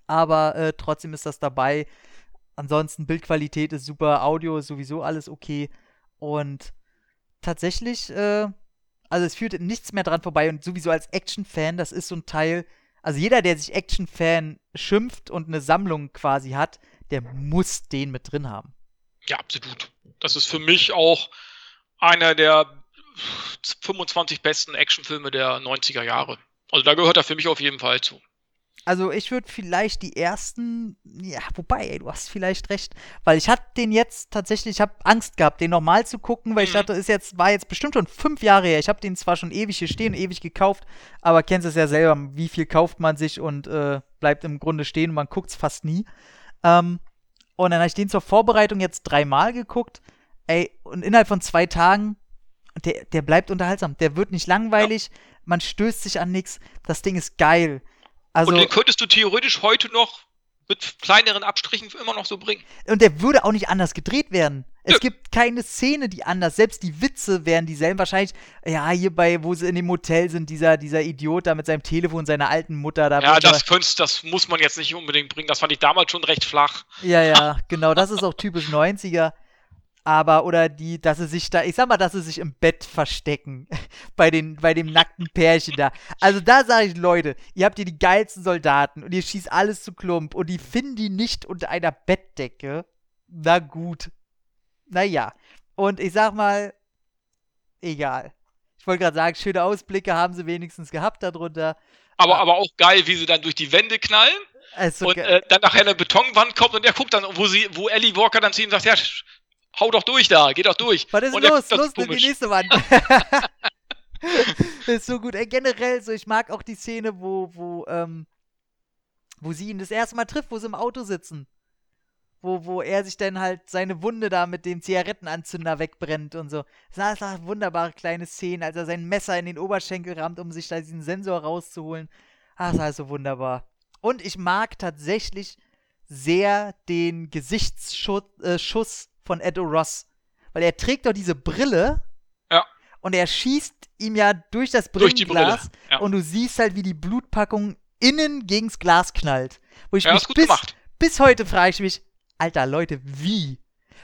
B: Aber äh, trotzdem ist das dabei. Ansonsten Bildqualität ist super, Audio ist sowieso alles okay. Und tatsächlich, äh, also es führt nichts mehr dran vorbei. Und sowieso als Action-Fan, das ist so ein Teil. Also jeder, der sich Action-Fan schimpft und eine Sammlung quasi hat, der muss den mit drin haben.
C: Ja, absolut. Das ist für mich auch einer der 25 besten Actionfilme der 90er Jahre. Also da gehört er für mich auf jeden Fall zu.
B: Also ich würde vielleicht die ersten, ja, wobei, ey, du hast vielleicht recht, weil ich hatte den jetzt tatsächlich, ich habe Angst gehabt, den nochmal zu gucken, weil mhm. ich dachte, ist jetzt war jetzt bestimmt schon fünf Jahre her. Ich habe den zwar schon ewig hier stehen, ewig gekauft, aber kennst es ja selber, wie viel kauft man sich und äh, bleibt im Grunde stehen und man guckt es fast nie. Ähm, und dann habe ich den zur Vorbereitung jetzt dreimal geguckt, ey, und innerhalb von zwei Tagen der, der bleibt unterhaltsam. Der wird nicht langweilig, ja. man stößt sich an nichts. Das Ding ist geil.
C: Also, und den könntest du theoretisch heute noch mit kleineren Abstrichen immer noch so bringen.
B: Und der würde auch nicht anders gedreht werden. Es ja. gibt keine Szene, die anders. Selbst die Witze wären dieselben. Wahrscheinlich, ja, hier bei, wo sie in dem Hotel sind, dieser, dieser Idiot da mit seinem Telefon, seiner alten Mutter da.
C: Ja, das, könntest, das muss man jetzt nicht unbedingt bringen. Das fand ich damals schon recht flach.
B: Ja, ja, genau. Das ist auch typisch 90er. Aber, oder die, dass sie sich da, ich sag mal, dass sie sich im Bett verstecken. bei, den, bei dem nackten Pärchen da. Also da sage ich, Leute, ihr habt hier die geilsten Soldaten und ihr schießt alles zu Klump und die finden die nicht unter einer Bettdecke. Na gut. Naja. Und ich sag mal, egal. Ich wollte gerade sagen, schöne Ausblicke haben sie wenigstens gehabt darunter.
C: Aber, aber auch geil, wie sie dann durch die Wände knallen. Also und äh, dann nachher eine Betonwand kommt und er guckt dann, wo sie, wo Ellie Walker dann zu ihm sagt, ja, hau doch durch da, geh doch durch.
B: Was ist
C: und
B: los? Los, in die nächste Wand. ist so gut. Ey, generell so, ich mag auch die Szene, wo, wo, ähm, wo sie ihn das erste Mal trifft, wo sie im Auto sitzen. Wo, wo er sich dann halt seine Wunde da mit dem Zigarettenanzünder wegbrennt und so. Das sind halt wunderbare kleine Szenen, als er sein Messer in den Oberschenkel rammt, um sich da diesen Sensor rauszuholen. Ah, das ist halt so wunderbar. Und ich mag tatsächlich sehr den Gesichtsschuss äh, von Edo Ross. Weil er trägt doch diese Brille.
C: Ja.
B: Und er schießt ihm ja durch das Brillenglas. Durch ja. Und du siehst halt, wie die Blutpackung innen gegens Glas knallt. Wo ich ja, mich bis, bis heute frage ich mich, Alter Leute, wie?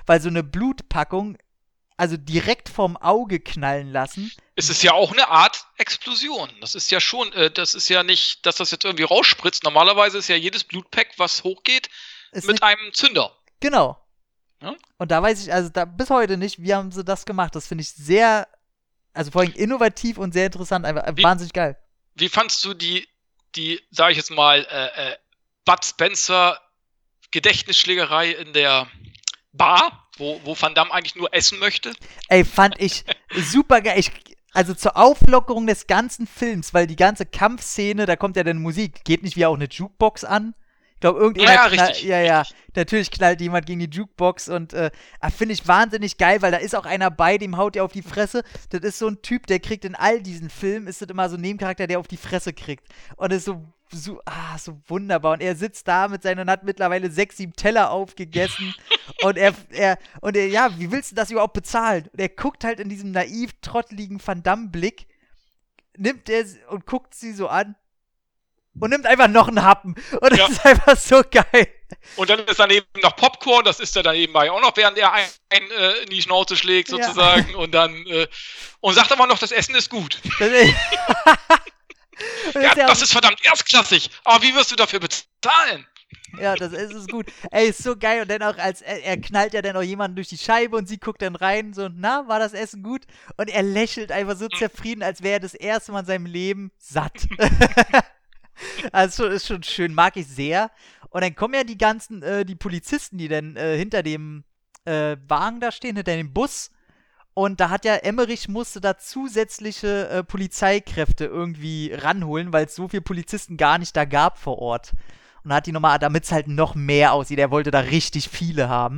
B: Weil so eine Blutpackung, also direkt vorm Auge knallen lassen.
C: Es ist ja auch eine Art Explosion. Das ist ja schon, äh, das ist ja nicht, dass das jetzt irgendwie rausspritzt. Normalerweise ist ja jedes Blutpack, was hochgeht, ist mit einem Zünder.
B: Genau. Und da weiß ich, also da bis heute nicht, wie haben sie das gemacht. Das finde ich sehr, also vor allem innovativ und sehr interessant, einfach wie, wahnsinnig geil.
C: Wie fandst du die, die, sag ich jetzt mal, äh, äh, Bud Spencer Gedächtnisschlägerei in der Bar, wo, wo Van Damme eigentlich nur essen möchte?
B: Ey, fand ich super geil. Ich, also zur Auflockerung des ganzen Films, weil die ganze Kampfszene, da kommt ja dann Musik, geht nicht wie auch eine Jukebox an glaube, irgendjemand. Ja, ja, richtig. Ja, ja. Natürlich knallt jemand gegen die Jukebox und äh, ah, finde ich wahnsinnig geil, weil da ist auch einer bei, dem haut ihr auf die Fresse. Das ist so ein Typ, der kriegt in all diesen Filmen, ist das immer so ein Nebencharakter, der auf die Fresse kriegt. Und ist so, so, ah, so wunderbar. Und er sitzt da mit seinen, hat mittlerweile sechs, sieben Teller aufgegessen. und er, er, und er, ja, wie willst du das überhaupt bezahlen? Und er guckt halt in diesem naiv trotteligen Van Damme-Blick, nimmt er und guckt sie so an und nimmt einfach noch einen Happen. Und das ja. ist einfach so geil.
C: Und dann ist daneben noch Popcorn, das ist er dann nebenbei auch noch, während er einen ein, äh, in die Schnauze schlägt, sozusagen. Ja. Und dann, äh, und sagt aber noch, das Essen ist gut. Das ist ja, das ist verdammt erstklassig. Aber wie wirst du dafür bezahlen?
B: Ja, das Essen ist gut. Ey, ist so geil. Und dann auch, als er, er, knallt ja dann auch jemanden durch die Scheibe und sie guckt dann rein, so, na, war das Essen gut? Und er lächelt einfach so zufrieden, als wäre er das erste Mal in seinem Leben satt. Also ist schon schön, mag ich sehr. Und dann kommen ja die ganzen, äh, die Polizisten, die dann äh, hinter dem äh, Wagen da stehen, hinter dem Bus. Und da hat ja Emmerich musste da zusätzliche äh, Polizeikräfte irgendwie ranholen, weil es so viele Polizisten gar nicht da gab vor Ort. Und hat die nochmal, damit es halt noch mehr aussieht. Er wollte da richtig viele haben.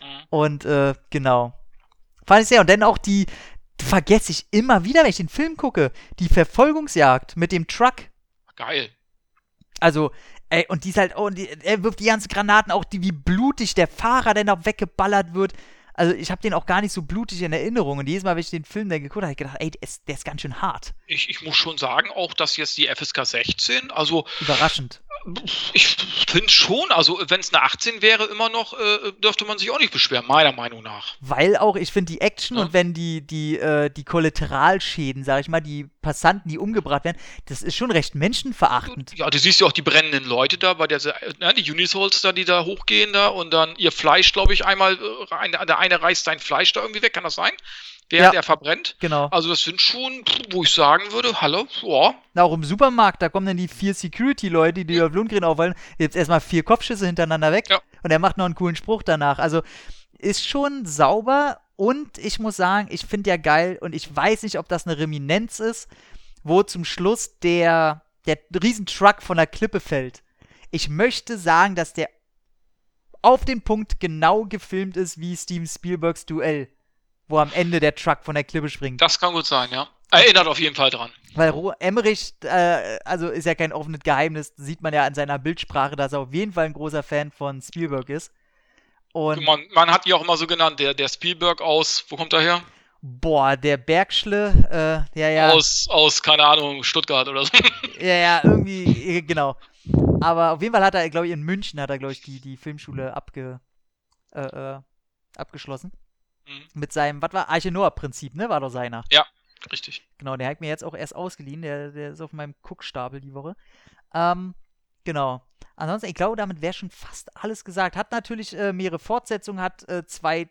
B: Mhm. Und äh, genau. Fand ich sehr. Und dann auch die, vergesse ich immer wieder, wenn ich den Film gucke, die Verfolgungsjagd mit dem Truck.
C: Geil.
B: Also, ey, und die ist halt, oh, die, er wirft die ganzen Granaten, auch die, wie blutig der Fahrer denn auch weggeballert wird. Also, ich habe den auch gar nicht so blutig in Erinnerung. Und jedes Mal, wenn ich den Film dann geguckt habe, habe ich gedacht, ey, der ist, der ist ganz schön hart.
C: Ich, ich muss schon sagen, auch dass jetzt die FSK 16, also.
B: Überraschend.
C: Ich finde schon, also wenn es eine 18 wäre, immer noch, äh, dürfte man sich auch nicht beschweren, meiner Meinung nach.
B: Weil auch, ich finde die Action ja. und wenn die, die, äh, die Kollateralschäden, sag ich mal, die Passanten, die umgebracht werden, das ist schon recht menschenverachtend.
C: Ja, du siehst ja auch die brennenden Leute da, bei der, ne, die Unisouls da, die da hochgehen da und dann ihr Fleisch, glaube ich, einmal, äh, der eine reißt sein Fleisch da irgendwie weg, kann das sein? Während ja, er verbrennt.
B: Genau.
C: Also das sind schon, wo ich sagen würde, hallo, ja.
B: Na, auch im Supermarkt, da kommen dann die vier Security-Leute, die ja. auf Lundgren aufwollen, jetzt erstmal vier Kopfschüsse hintereinander weg ja. und er macht noch einen coolen Spruch danach. Also ist schon sauber und ich muss sagen, ich finde ja geil und ich weiß nicht, ob das eine Reminenz ist, wo zum Schluss der, der Riesentruck von der Klippe fällt. Ich möchte sagen, dass der auf den Punkt genau gefilmt ist wie Steven Spielbergs Duell wo am Ende der Truck von der Klippe springt.
C: Das kann gut sein, ja. Erinnert auf jeden Fall dran.
B: Weil Emmerich, äh, also ist ja kein offenes Geheimnis, sieht man ja an seiner Bildsprache, dass er auf jeden Fall ein großer Fan von Spielberg ist.
C: Und man, man, hat ihn auch immer so genannt, der, der Spielberg aus, wo kommt er her?
B: Boah, der Bergschle, äh, ja, ja.
C: Aus, aus, keine Ahnung, Stuttgart oder so.
B: Ja, ja, irgendwie, genau. Aber auf jeden Fall hat er, glaube ich, in München hat er, glaube ich, die, die Filmschule abge, äh, äh, abgeschlossen. Mhm. Mit seinem, was war, Arche Noah-Prinzip, ne? War doch seiner.
C: Ja, richtig.
B: Genau, der hat mir jetzt auch erst ausgeliehen. Der, der ist auf meinem Guckstapel die Woche. Ähm, genau. Ansonsten, ich glaube, damit wäre schon fast alles gesagt. Hat natürlich äh, mehrere Fortsetzungen, hat äh, zwei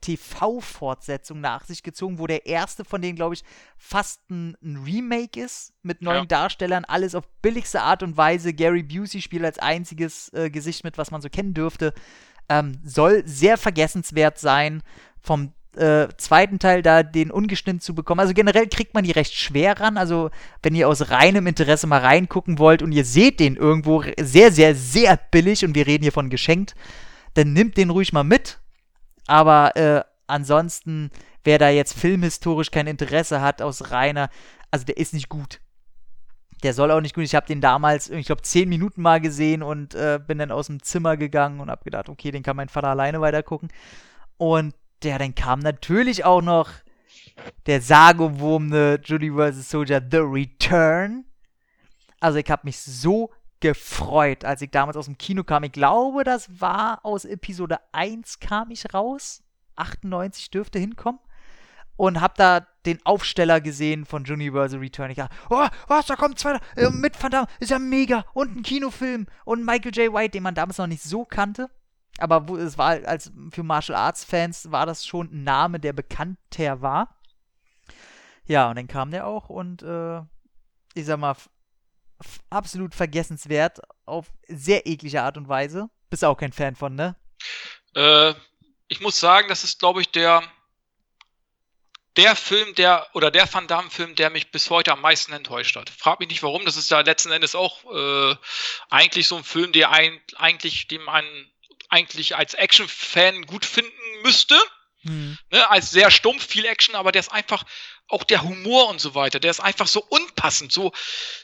B: TV-Fortsetzungen nach sich gezogen, wo der erste von denen, glaube ich, fast ein, ein, Remake ist, mit neuen ja. Darstellern, alles auf billigste Art und Weise. Gary Busey spielt als einziges äh, Gesicht mit, was man so kennen dürfte. Ähm, soll sehr vergessenswert sein. Vom äh, zweiten Teil da den ungestimmt zu bekommen. Also generell kriegt man die recht schwer ran. Also wenn ihr aus reinem Interesse mal reingucken wollt und ihr seht den irgendwo sehr, sehr, sehr billig und wir reden hier von geschenkt, dann nimmt den ruhig mal mit aber äh, ansonsten, wer da jetzt filmhistorisch kein Interesse hat, aus reiner, also der ist nicht gut. Der soll auch nicht gut. Ich habe den damals, ich glaube, zehn Minuten mal gesehen und äh, bin dann aus dem Zimmer gegangen und habe gedacht, okay, den kann mein Vater alleine weitergucken. Und der, dann kam natürlich auch noch der sagenumwobene Judy vs. Soldier The Return. Also ich habe mich so gefreut, als ich damals aus dem Kino kam. Ich glaube, das war aus Episode 1 kam ich raus. 98 dürfte hinkommen. Und hab da den Aufsteller gesehen von Universal Return. Ich dachte, oh, was, da kommt zwei äh, mit Van ist ja mega. Und ein Kinofilm. Und Michael J. White, den man damals noch nicht so kannte. Aber wo, es war als für Martial Arts Fans war das schon ein Name, der bekannter war. Ja, und dann kam der auch und äh, ich sag mal, absolut vergessenswert auf sehr eklige Art und Weise. Bist auch kein Fan von, ne?
C: Äh, ich muss sagen, das ist, glaube ich, der der Film, der oder der Van Damme-Film, der mich bis heute am meisten enttäuscht hat. Frag mich nicht warum, das ist ja letzten Endes auch äh, eigentlich so ein Film, der ein, eigentlich, dem man eigentlich als Action-Fan gut finden müsste. Hm. Ne, als sehr stumpf, viel Action, aber der ist einfach, auch der Humor und so weiter, der ist einfach so unpassend, so,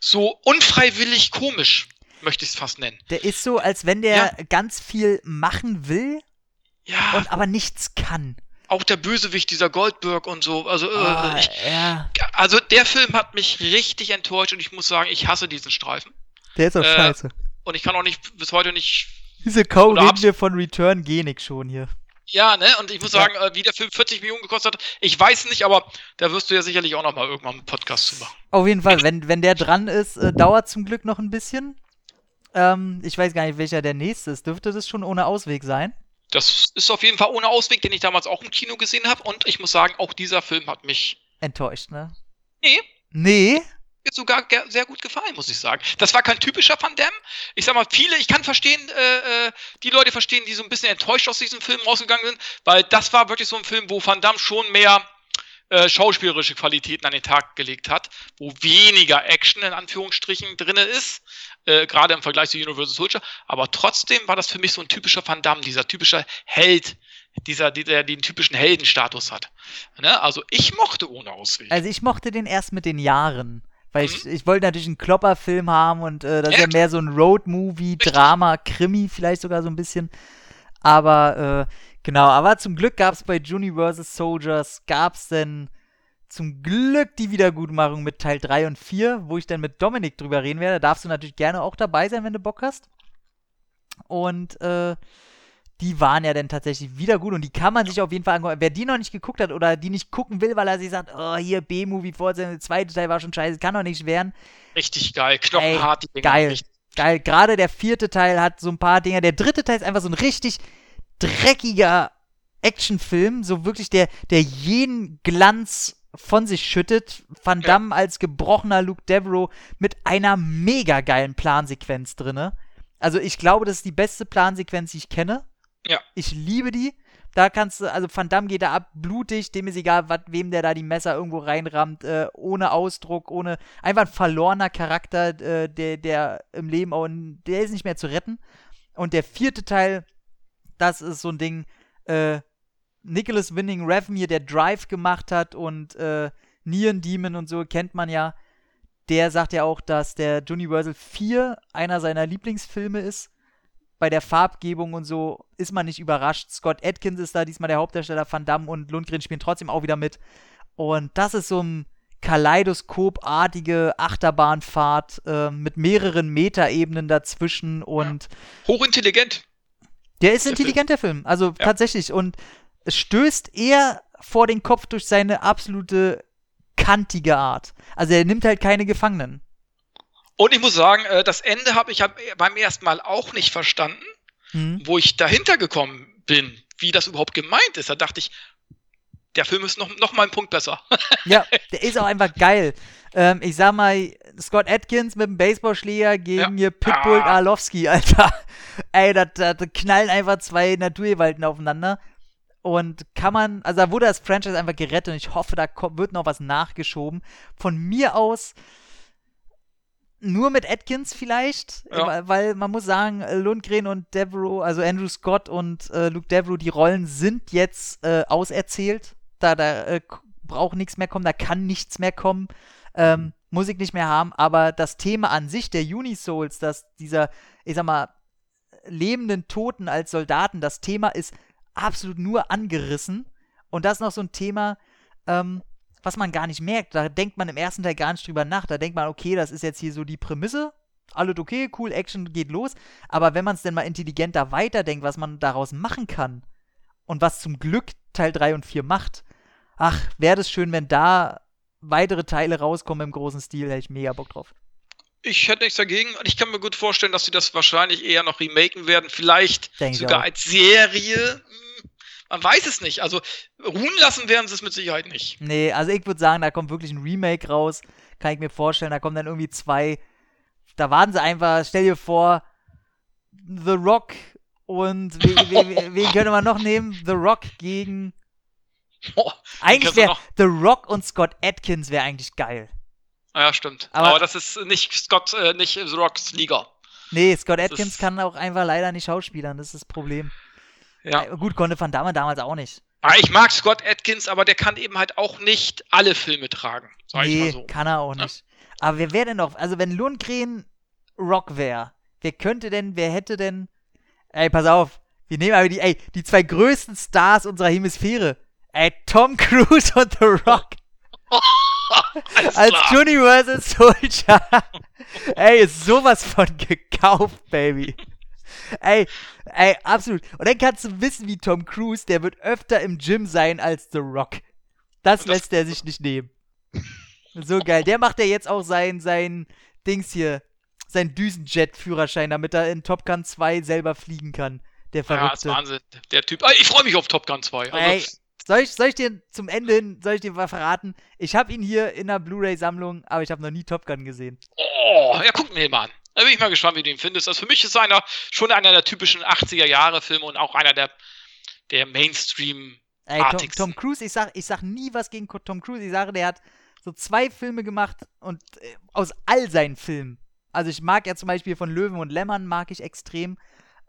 C: so unfreiwillig komisch, möchte ich es fast nennen.
B: Der ist so, als wenn der ja. ganz viel machen will
C: ja.
B: und aber nichts kann.
C: Auch der Bösewicht, dieser Goldberg und so. Also, oh, ich, ja. also der Film hat mich richtig enttäuscht und ich muss sagen, ich hasse diesen Streifen.
B: Der ist auch äh, scheiße.
C: Und ich kann auch nicht bis heute nicht.
B: Diese Kaum reden wir von Return Genik schon hier.
C: Ja, ne? Und ich muss sagen, ja. äh, wie der Film 40 Millionen gekostet hat, ich weiß nicht, aber da wirst du ja sicherlich auch noch mal irgendwann einen Podcast zu machen.
B: Auf jeden Fall, wenn, wenn der dran ist, äh, dauert zum Glück noch ein bisschen. Ähm, ich weiß gar nicht, welcher der nächste ist. Dürfte das schon ohne Ausweg sein?
C: Das ist auf jeden Fall ohne Ausweg, den ich damals auch im Kino gesehen habe. Und ich muss sagen, auch dieser Film hat mich.
B: Enttäuscht, ne?
C: Nee.
B: Nee?
C: Sogar sehr gut gefallen, muss ich sagen. Das war kein typischer Van Damme. Ich sag mal, viele, ich kann verstehen, äh, äh, die Leute verstehen, die so ein bisschen enttäuscht aus diesem Film rausgegangen sind, weil das war wirklich so ein Film, wo Van Damme schon mehr äh, schauspielerische Qualitäten an den Tag gelegt hat, wo weniger Action in Anführungsstrichen drin ist, äh, gerade im Vergleich zu Universal Soldier, aber trotzdem war das für mich so ein typischer Van Damme, dieser typische Held, dieser, der den typischen Heldenstatus hat. Ne? Also ich mochte ohne Ausweg.
B: Also ich mochte den erst mit den Jahren. Weil mhm. ich, ich wollte natürlich einen Klopperfilm haben und äh, das ist ja mehr so ein Road-Movie, Drama, Krimi vielleicht sogar so ein bisschen. Aber äh, genau, aber zum Glück gab es bei Juni vs. Soldiers, gab es denn zum Glück die Wiedergutmachung mit Teil 3 und 4, wo ich dann mit Dominik drüber reden werde. Da darfst du natürlich gerne auch dabei sein, wenn du Bock hast. Und äh, die waren ja dann tatsächlich wieder gut und die kann man sich auf jeden Fall angucken. Wer die noch nicht geguckt hat oder die nicht gucken will, weil er sich sagt, oh, hier B-Movie Fortsetzung, der zweite Teil war schon scheiße, kann doch nicht werden.
C: Richtig geil, knochenhart
B: die Dinger. Geil, geil. Gerade der vierte Teil hat so ein paar Dinge. Der dritte Teil ist einfach so ein richtig dreckiger Actionfilm, so wirklich der, der jeden Glanz von sich schüttet. Van Damme ja. als gebrochener Luke Devereaux mit einer mega geilen Plansequenz drinne. Also ich glaube, das ist die beste Plansequenz, die ich kenne.
C: Ja.
B: Ich liebe die. Da kannst du, also Van Damme geht da ab, blutig, dem ist egal, wat, wem der da die Messer irgendwo reinrammt, äh, ohne Ausdruck, ohne, einfach ein verlorener Charakter, äh, der, der im Leben auch, der ist nicht mehr zu retten. Und der vierte Teil, das ist so ein Ding, äh, Nicholas Winning hier, der Drive gemacht hat und äh, Neon Demon und so, kennt man ja. Der sagt ja auch, dass der Universal 4 einer seiner Lieblingsfilme ist bei der Farbgebung und so ist man nicht überrascht. Scott Atkins ist da diesmal der Hauptdarsteller, Van Damme und Lundgren spielen trotzdem auch wieder mit. Und das ist so ein Kaleidoskopartige Achterbahnfahrt äh, mit mehreren Metaebenen dazwischen und
C: ja. hochintelligent.
B: Der ist der intelligent, Film. der Film. Also ja. tatsächlich. Und es stößt eher vor den Kopf durch seine absolute kantige Art. Also er nimmt halt keine Gefangenen.
C: Und ich muss sagen, äh, das Ende habe ich beim ersten Mal auch nicht verstanden, hm. wo ich dahinter gekommen bin, wie das überhaupt gemeint ist. Da dachte ich, der Film ist noch, noch mal einen Punkt besser.
B: ja, der ist auch einfach geil. Ähm, ich sag mal, Scott Atkins mit dem Baseballschläger gegen ja. hier Pitbull ah. Arlovski, Alter. Ey, da, da, da knallen einfach zwei Naturgewalten aufeinander. Und kann man, also da wurde das Franchise einfach gerettet und ich hoffe, da kommt, wird noch was nachgeschoben. Von mir aus nur mit Atkins vielleicht, ja. weil, man muss sagen, Lundgren und Devereaux, also Andrew Scott und äh, Luke Devereaux, die Rollen sind jetzt äh, auserzählt. Da, da äh, braucht nichts mehr kommen, da kann nichts mehr kommen. Ähm, muss ich nicht mehr haben, aber das Thema an sich der Unisouls, dass dieser, ich sag mal, lebenden Toten als Soldaten, das Thema ist absolut nur angerissen. Und das ist noch so ein Thema, ähm, was man gar nicht merkt. Da denkt man im ersten Teil gar nicht drüber nach. Da denkt man, okay, das ist jetzt hier so die Prämisse. Alles okay, cool, Action geht los. Aber wenn man es denn mal intelligenter weiterdenkt, was man daraus machen kann und was zum Glück Teil 3 und 4 macht, ach, wäre das schön, wenn da weitere Teile rauskommen im großen Stil, hätte ich mega Bock drauf.
C: Ich hätte nichts dagegen und ich kann mir gut vorstellen, dass sie das wahrscheinlich eher noch remaken werden. Vielleicht Denk sogar als Serie man weiß es nicht. Also ruhen lassen werden sie es mit Sicherheit nicht.
B: Nee, also ich würde sagen, da kommt wirklich ein Remake raus. Kann ich mir vorstellen. Da kommen dann irgendwie zwei. Da warten sie einfach, stell dir vor, The Rock und wen, wen, wen könnte man noch nehmen? The Rock gegen. Oh, eigentlich wäre The Rock und Scott Atkins wäre eigentlich geil.
C: Ja, stimmt. Aber, Aber, das ist nicht Scott, äh, nicht The Rocks Liga.
B: Nee, Scott Atkins kann auch einfach leider nicht schauspielern, das ist das Problem. Ja. Äh, gut, konnte Van Damme damals auch nicht.
C: Ah, ich mag Scott Atkins, aber der kann eben halt auch nicht alle Filme tragen. Sag nee, ich mal so.
B: kann er auch nicht. Ja. Aber wer wäre denn noch? Also, wenn Lundgren Rock wäre, wer könnte denn, wer hätte denn. Ey, pass auf. Wir nehmen aber die, ey, die zwei größten Stars unserer Hemisphäre. Ey, Tom Cruise und The Rock. Als. Universal Soldier. ey, ist sowas von gekauft, Baby. Ey, ey, absolut. Und dann kannst du wissen, wie Tom Cruise, der wird öfter im Gym sein als The Rock. Das, das lässt er sich nicht nehmen. So geil. Der macht ja jetzt auch sein, sein Dings hier, sein Düsenjet-Führerschein, damit er in Top Gun 2 selber fliegen kann. Der Verrückte. Ja, das ist
C: Wahnsinn. Der Typ. Ich freue mich auf Top Gun 2. Also,
B: ey, soll ich, soll ich dir zum Ende hin, soll ich dir mal verraten? Ich habe ihn hier in der Blu-ray-Sammlung, aber ich habe noch nie Top Gun gesehen.
C: Oh, ja, guck mir mal an. Da bin ich mal gespannt, wie du ihn findest. Also für mich ist einer schon einer der typischen 80er-Jahre-Filme und auch einer der, der Mainstream-
B: Ey, Tom, Tom, Cruise, ich sag, ich sag nie was gegen Tom Cruise. Ich sage, der hat so zwei Filme gemacht und äh, aus all seinen Filmen. Also ich mag ja zum Beispiel von Löwen und Lämmern mag ich extrem.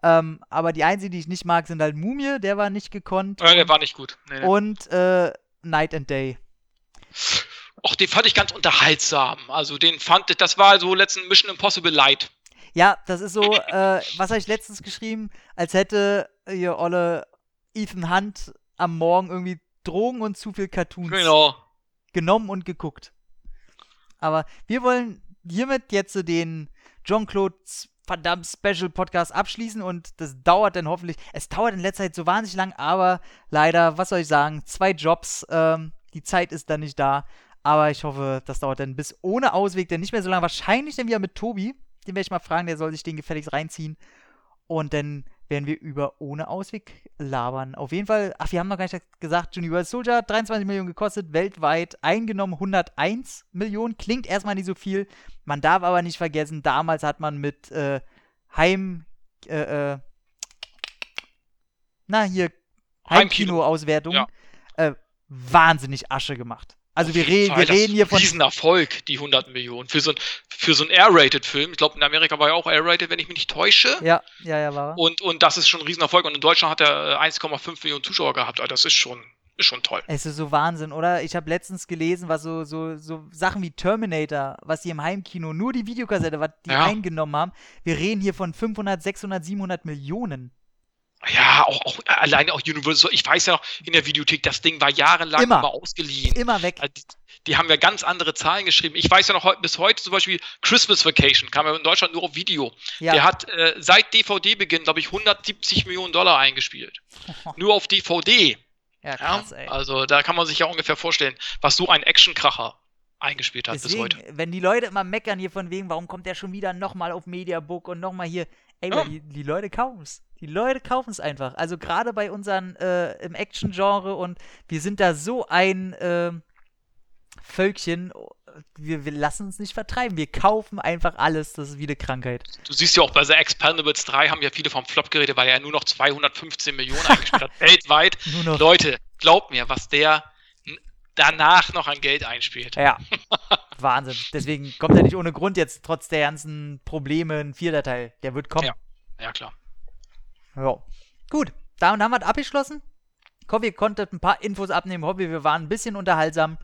B: Ähm, aber die einzigen, die ich nicht mag, sind halt Mumie, der war nicht gekonnt.
C: Ja, der war nicht gut.
B: Nee, nee. Und äh, Night and Day.
C: Och, den fand ich ganz unterhaltsam. Also den fand, das war so letzten Mission Impossible Light.
B: Ja, das ist so, äh, was habe ich letztens geschrieben, als hätte hier Olle Ethan Hunt am Morgen irgendwie Drogen und zu viel Cartoons
C: genau.
B: genommen und geguckt. Aber wir wollen hiermit jetzt den Jean-Claude verdammt Special Podcast abschließen und das dauert dann hoffentlich. Es dauert in letzter Zeit so wahnsinnig lang, aber leider, was soll ich sagen, zwei Jobs, ähm, die Zeit ist dann nicht da. Aber ich hoffe, das dauert dann bis ohne Ausweg, denn nicht mehr so lange. Wahrscheinlich dann wieder mit Tobi. Den werde ich mal fragen, der soll sich den gefälligst reinziehen. Und dann werden wir über ohne Ausweg labern. Auf jeden Fall, ach, wir haben noch gar nicht gesagt, Universal Soldier, 23 Millionen gekostet, weltweit eingenommen 101 Millionen. Klingt erstmal nicht so viel. Man darf aber nicht vergessen, damals hat man mit äh, Heim, äh, äh, na hier, Heimkino-Auswertung ja. äh, wahnsinnig Asche gemacht. Also wir, re wir reden hier von.
C: Riesenerfolg, die 100 Millionen. Für so, ein, für so einen R-Rated-Film. Ich glaube, in Amerika war ja auch R-Rated, wenn ich mich nicht täusche.
B: Ja, ja, ja, war.
C: Und, und das ist schon ein Riesenerfolg. Und in Deutschland hat er 1,5 Millionen Zuschauer gehabt. Also das ist schon, ist schon toll.
B: Es ist so Wahnsinn, oder? Ich habe letztens gelesen, was so, so, so Sachen wie Terminator, was die im Heimkino, nur die Videokassette, was die ja. eingenommen haben. Wir reden hier von 500, 600, 700 Millionen.
C: Ja, auch, auch alleine auch Universal. Ich weiß ja noch, in der Videothek, das Ding war jahrelang immer, immer ausgeliehen.
B: Immer weg.
C: Also, die, haben ja ganz andere Zahlen geschrieben. Ich weiß ja noch bis heute zum Beispiel Christmas Vacation kam ja in Deutschland nur auf Video. Ja. Der hat äh, seit DVD-Beginn, glaube ich, 170 Millionen Dollar eingespielt. nur auf DVD. Ja, krass, ey. Also da kann man sich ja ungefähr vorstellen, was so ein Actionkracher eingespielt hat Deswegen, bis heute.
B: Wenn die Leute immer meckern hier von wegen, warum kommt der schon wieder nochmal auf Mediabook und nochmal hier, ey, ja. die, die Leute kaufen es. Die Leute kaufen es einfach. Also gerade bei unseren äh, im Action-Genre und wir sind da so ein äh, Völkchen, wir, wir lassen uns nicht vertreiben. Wir kaufen einfach alles. Das ist wie eine Krankheit.
C: Du siehst ja auch bei The Expendables 3 haben ja viele vom Flop geredet, weil er ja nur noch 215 Millionen eingespielt hat. Weltweit. Leute, glaubt mir, was der danach noch an Geld einspielt.
B: Ja. Wahnsinn. Deswegen kommt er nicht ohne Grund jetzt trotz der ganzen Probleme ein vierter Teil. Der wird kommen.
C: Ja, ja klar.
B: Ja. Gut, damit haben wir es abgeschlossen. Ich hoffe, ihr konntet ein paar Infos abnehmen. Ich hoffe, wir waren ein bisschen unterhaltsam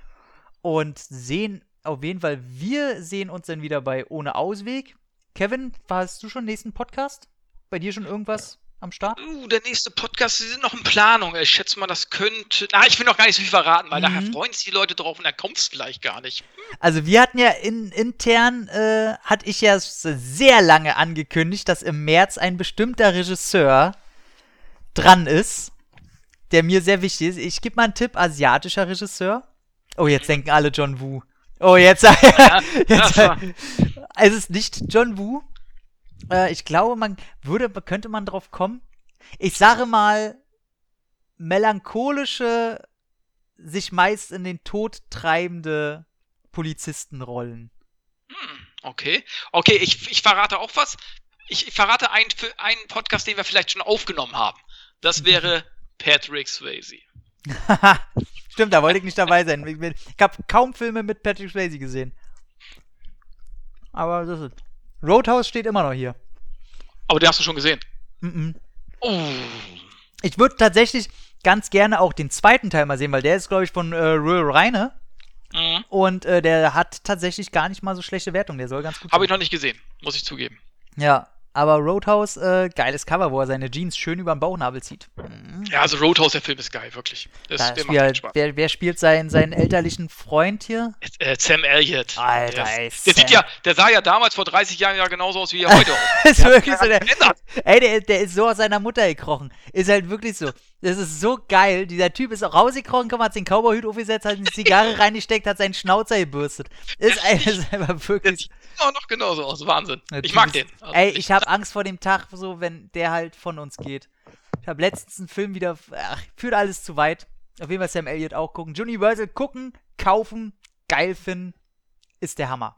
B: und sehen auf jeden Fall, wir sehen uns dann wieder bei Ohne Ausweg. Kevin, hast du schon nächsten Podcast? Bei dir schon irgendwas am Start?
C: Uh, der nächste Podcast, die sind noch in Planung. Ich schätze mal, das könnte. Ah, ich will noch gar nicht so viel verraten, weil mhm. daher freuen sich die Leute drauf und dann kommt es vielleicht gar nicht.
B: Also wir hatten ja in, intern, äh, hatte ich ja sehr lange angekündigt, dass im März ein bestimmter Regisseur dran ist, der mir sehr wichtig ist. Ich gebe mal einen Tipp, asiatischer Regisseur. Oh, jetzt denken alle John Woo. Oh, jetzt, jetzt es ist nicht John Woo. Äh, ich glaube, man würde, könnte man drauf kommen. Ich sage mal, melancholische, sich meist in den Tod treibende Polizistenrollen.
C: Hm, okay. Okay, ich, ich verrate auch was. Ich, ich verrate einen, für einen Podcast, den wir vielleicht schon aufgenommen haben. Das wäre Patrick Swayze.
B: Stimmt, da wollte ich nicht dabei sein. Ich, ich habe kaum Filme mit Patrick Swayze gesehen. Aber das ist. Roadhouse steht immer noch hier.
C: Aber den hast du schon gesehen?
B: Mm, -mm. Oh. Ich würde tatsächlich ganz gerne auch den zweiten Teil mal sehen, weil der ist, glaube ich, von äh, Royal Reine. Mhm. Und äh, der hat tatsächlich gar nicht mal so schlechte Wertung. Der soll ganz gut
C: Habe ich noch nicht gesehen, muss ich zugeben.
B: Ja, aber Roadhouse, äh, geiles Cover, wo er seine Jeans schön über den Bauchnabel zieht.
C: Ja, also Roadhouse, der Film ist geil, wirklich. Das,
B: da der macht halt, Spaß. Wer, wer, spielt seinen, seinen elterlichen Freund hier?
C: Äh, Sam Elliott.
B: Alter, der, ey,
C: der sieht ja, der sah ja damals vor 30 Jahren ja genauso aus wie er heute
B: auch. ist der wirklich so, der, ey, der, der ist so aus seiner Mutter gekrochen. Ist halt wirklich so. Das ist so geil. Dieser Typ ist auch rausgekrochen, hat den Cowboyhut aufgesetzt, hat eine Zigarre reingesteckt, hat seinen Schnauzer gebürstet. Ist, ist einfach wirklich
C: auch noch genauso aus. Wahnsinn. Ja, ich mag den.
B: Also ey, ich habe Angst vor dem Tag, so wenn der halt von uns geht. Ich habe letztens einen Film wieder. Ach, führt alles zu weit. Auf jeden Fall Sam Elliott auch gucken. Universal gucken, kaufen, geil finden, ist der Hammer.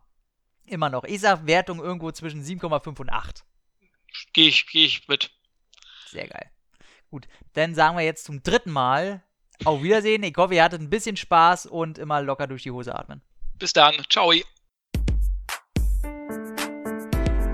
B: Immer noch. Ich sag Wertung irgendwo zwischen 7,5 und 8.
C: Gehe ich, geh ich mit.
B: Sehr geil. Gut, dann sagen wir jetzt zum dritten Mal auf Wiedersehen. Ich hoffe, ihr hattet ein bisschen Spaß und immer locker durch die Hose atmen.
C: Bis dann. Ciao.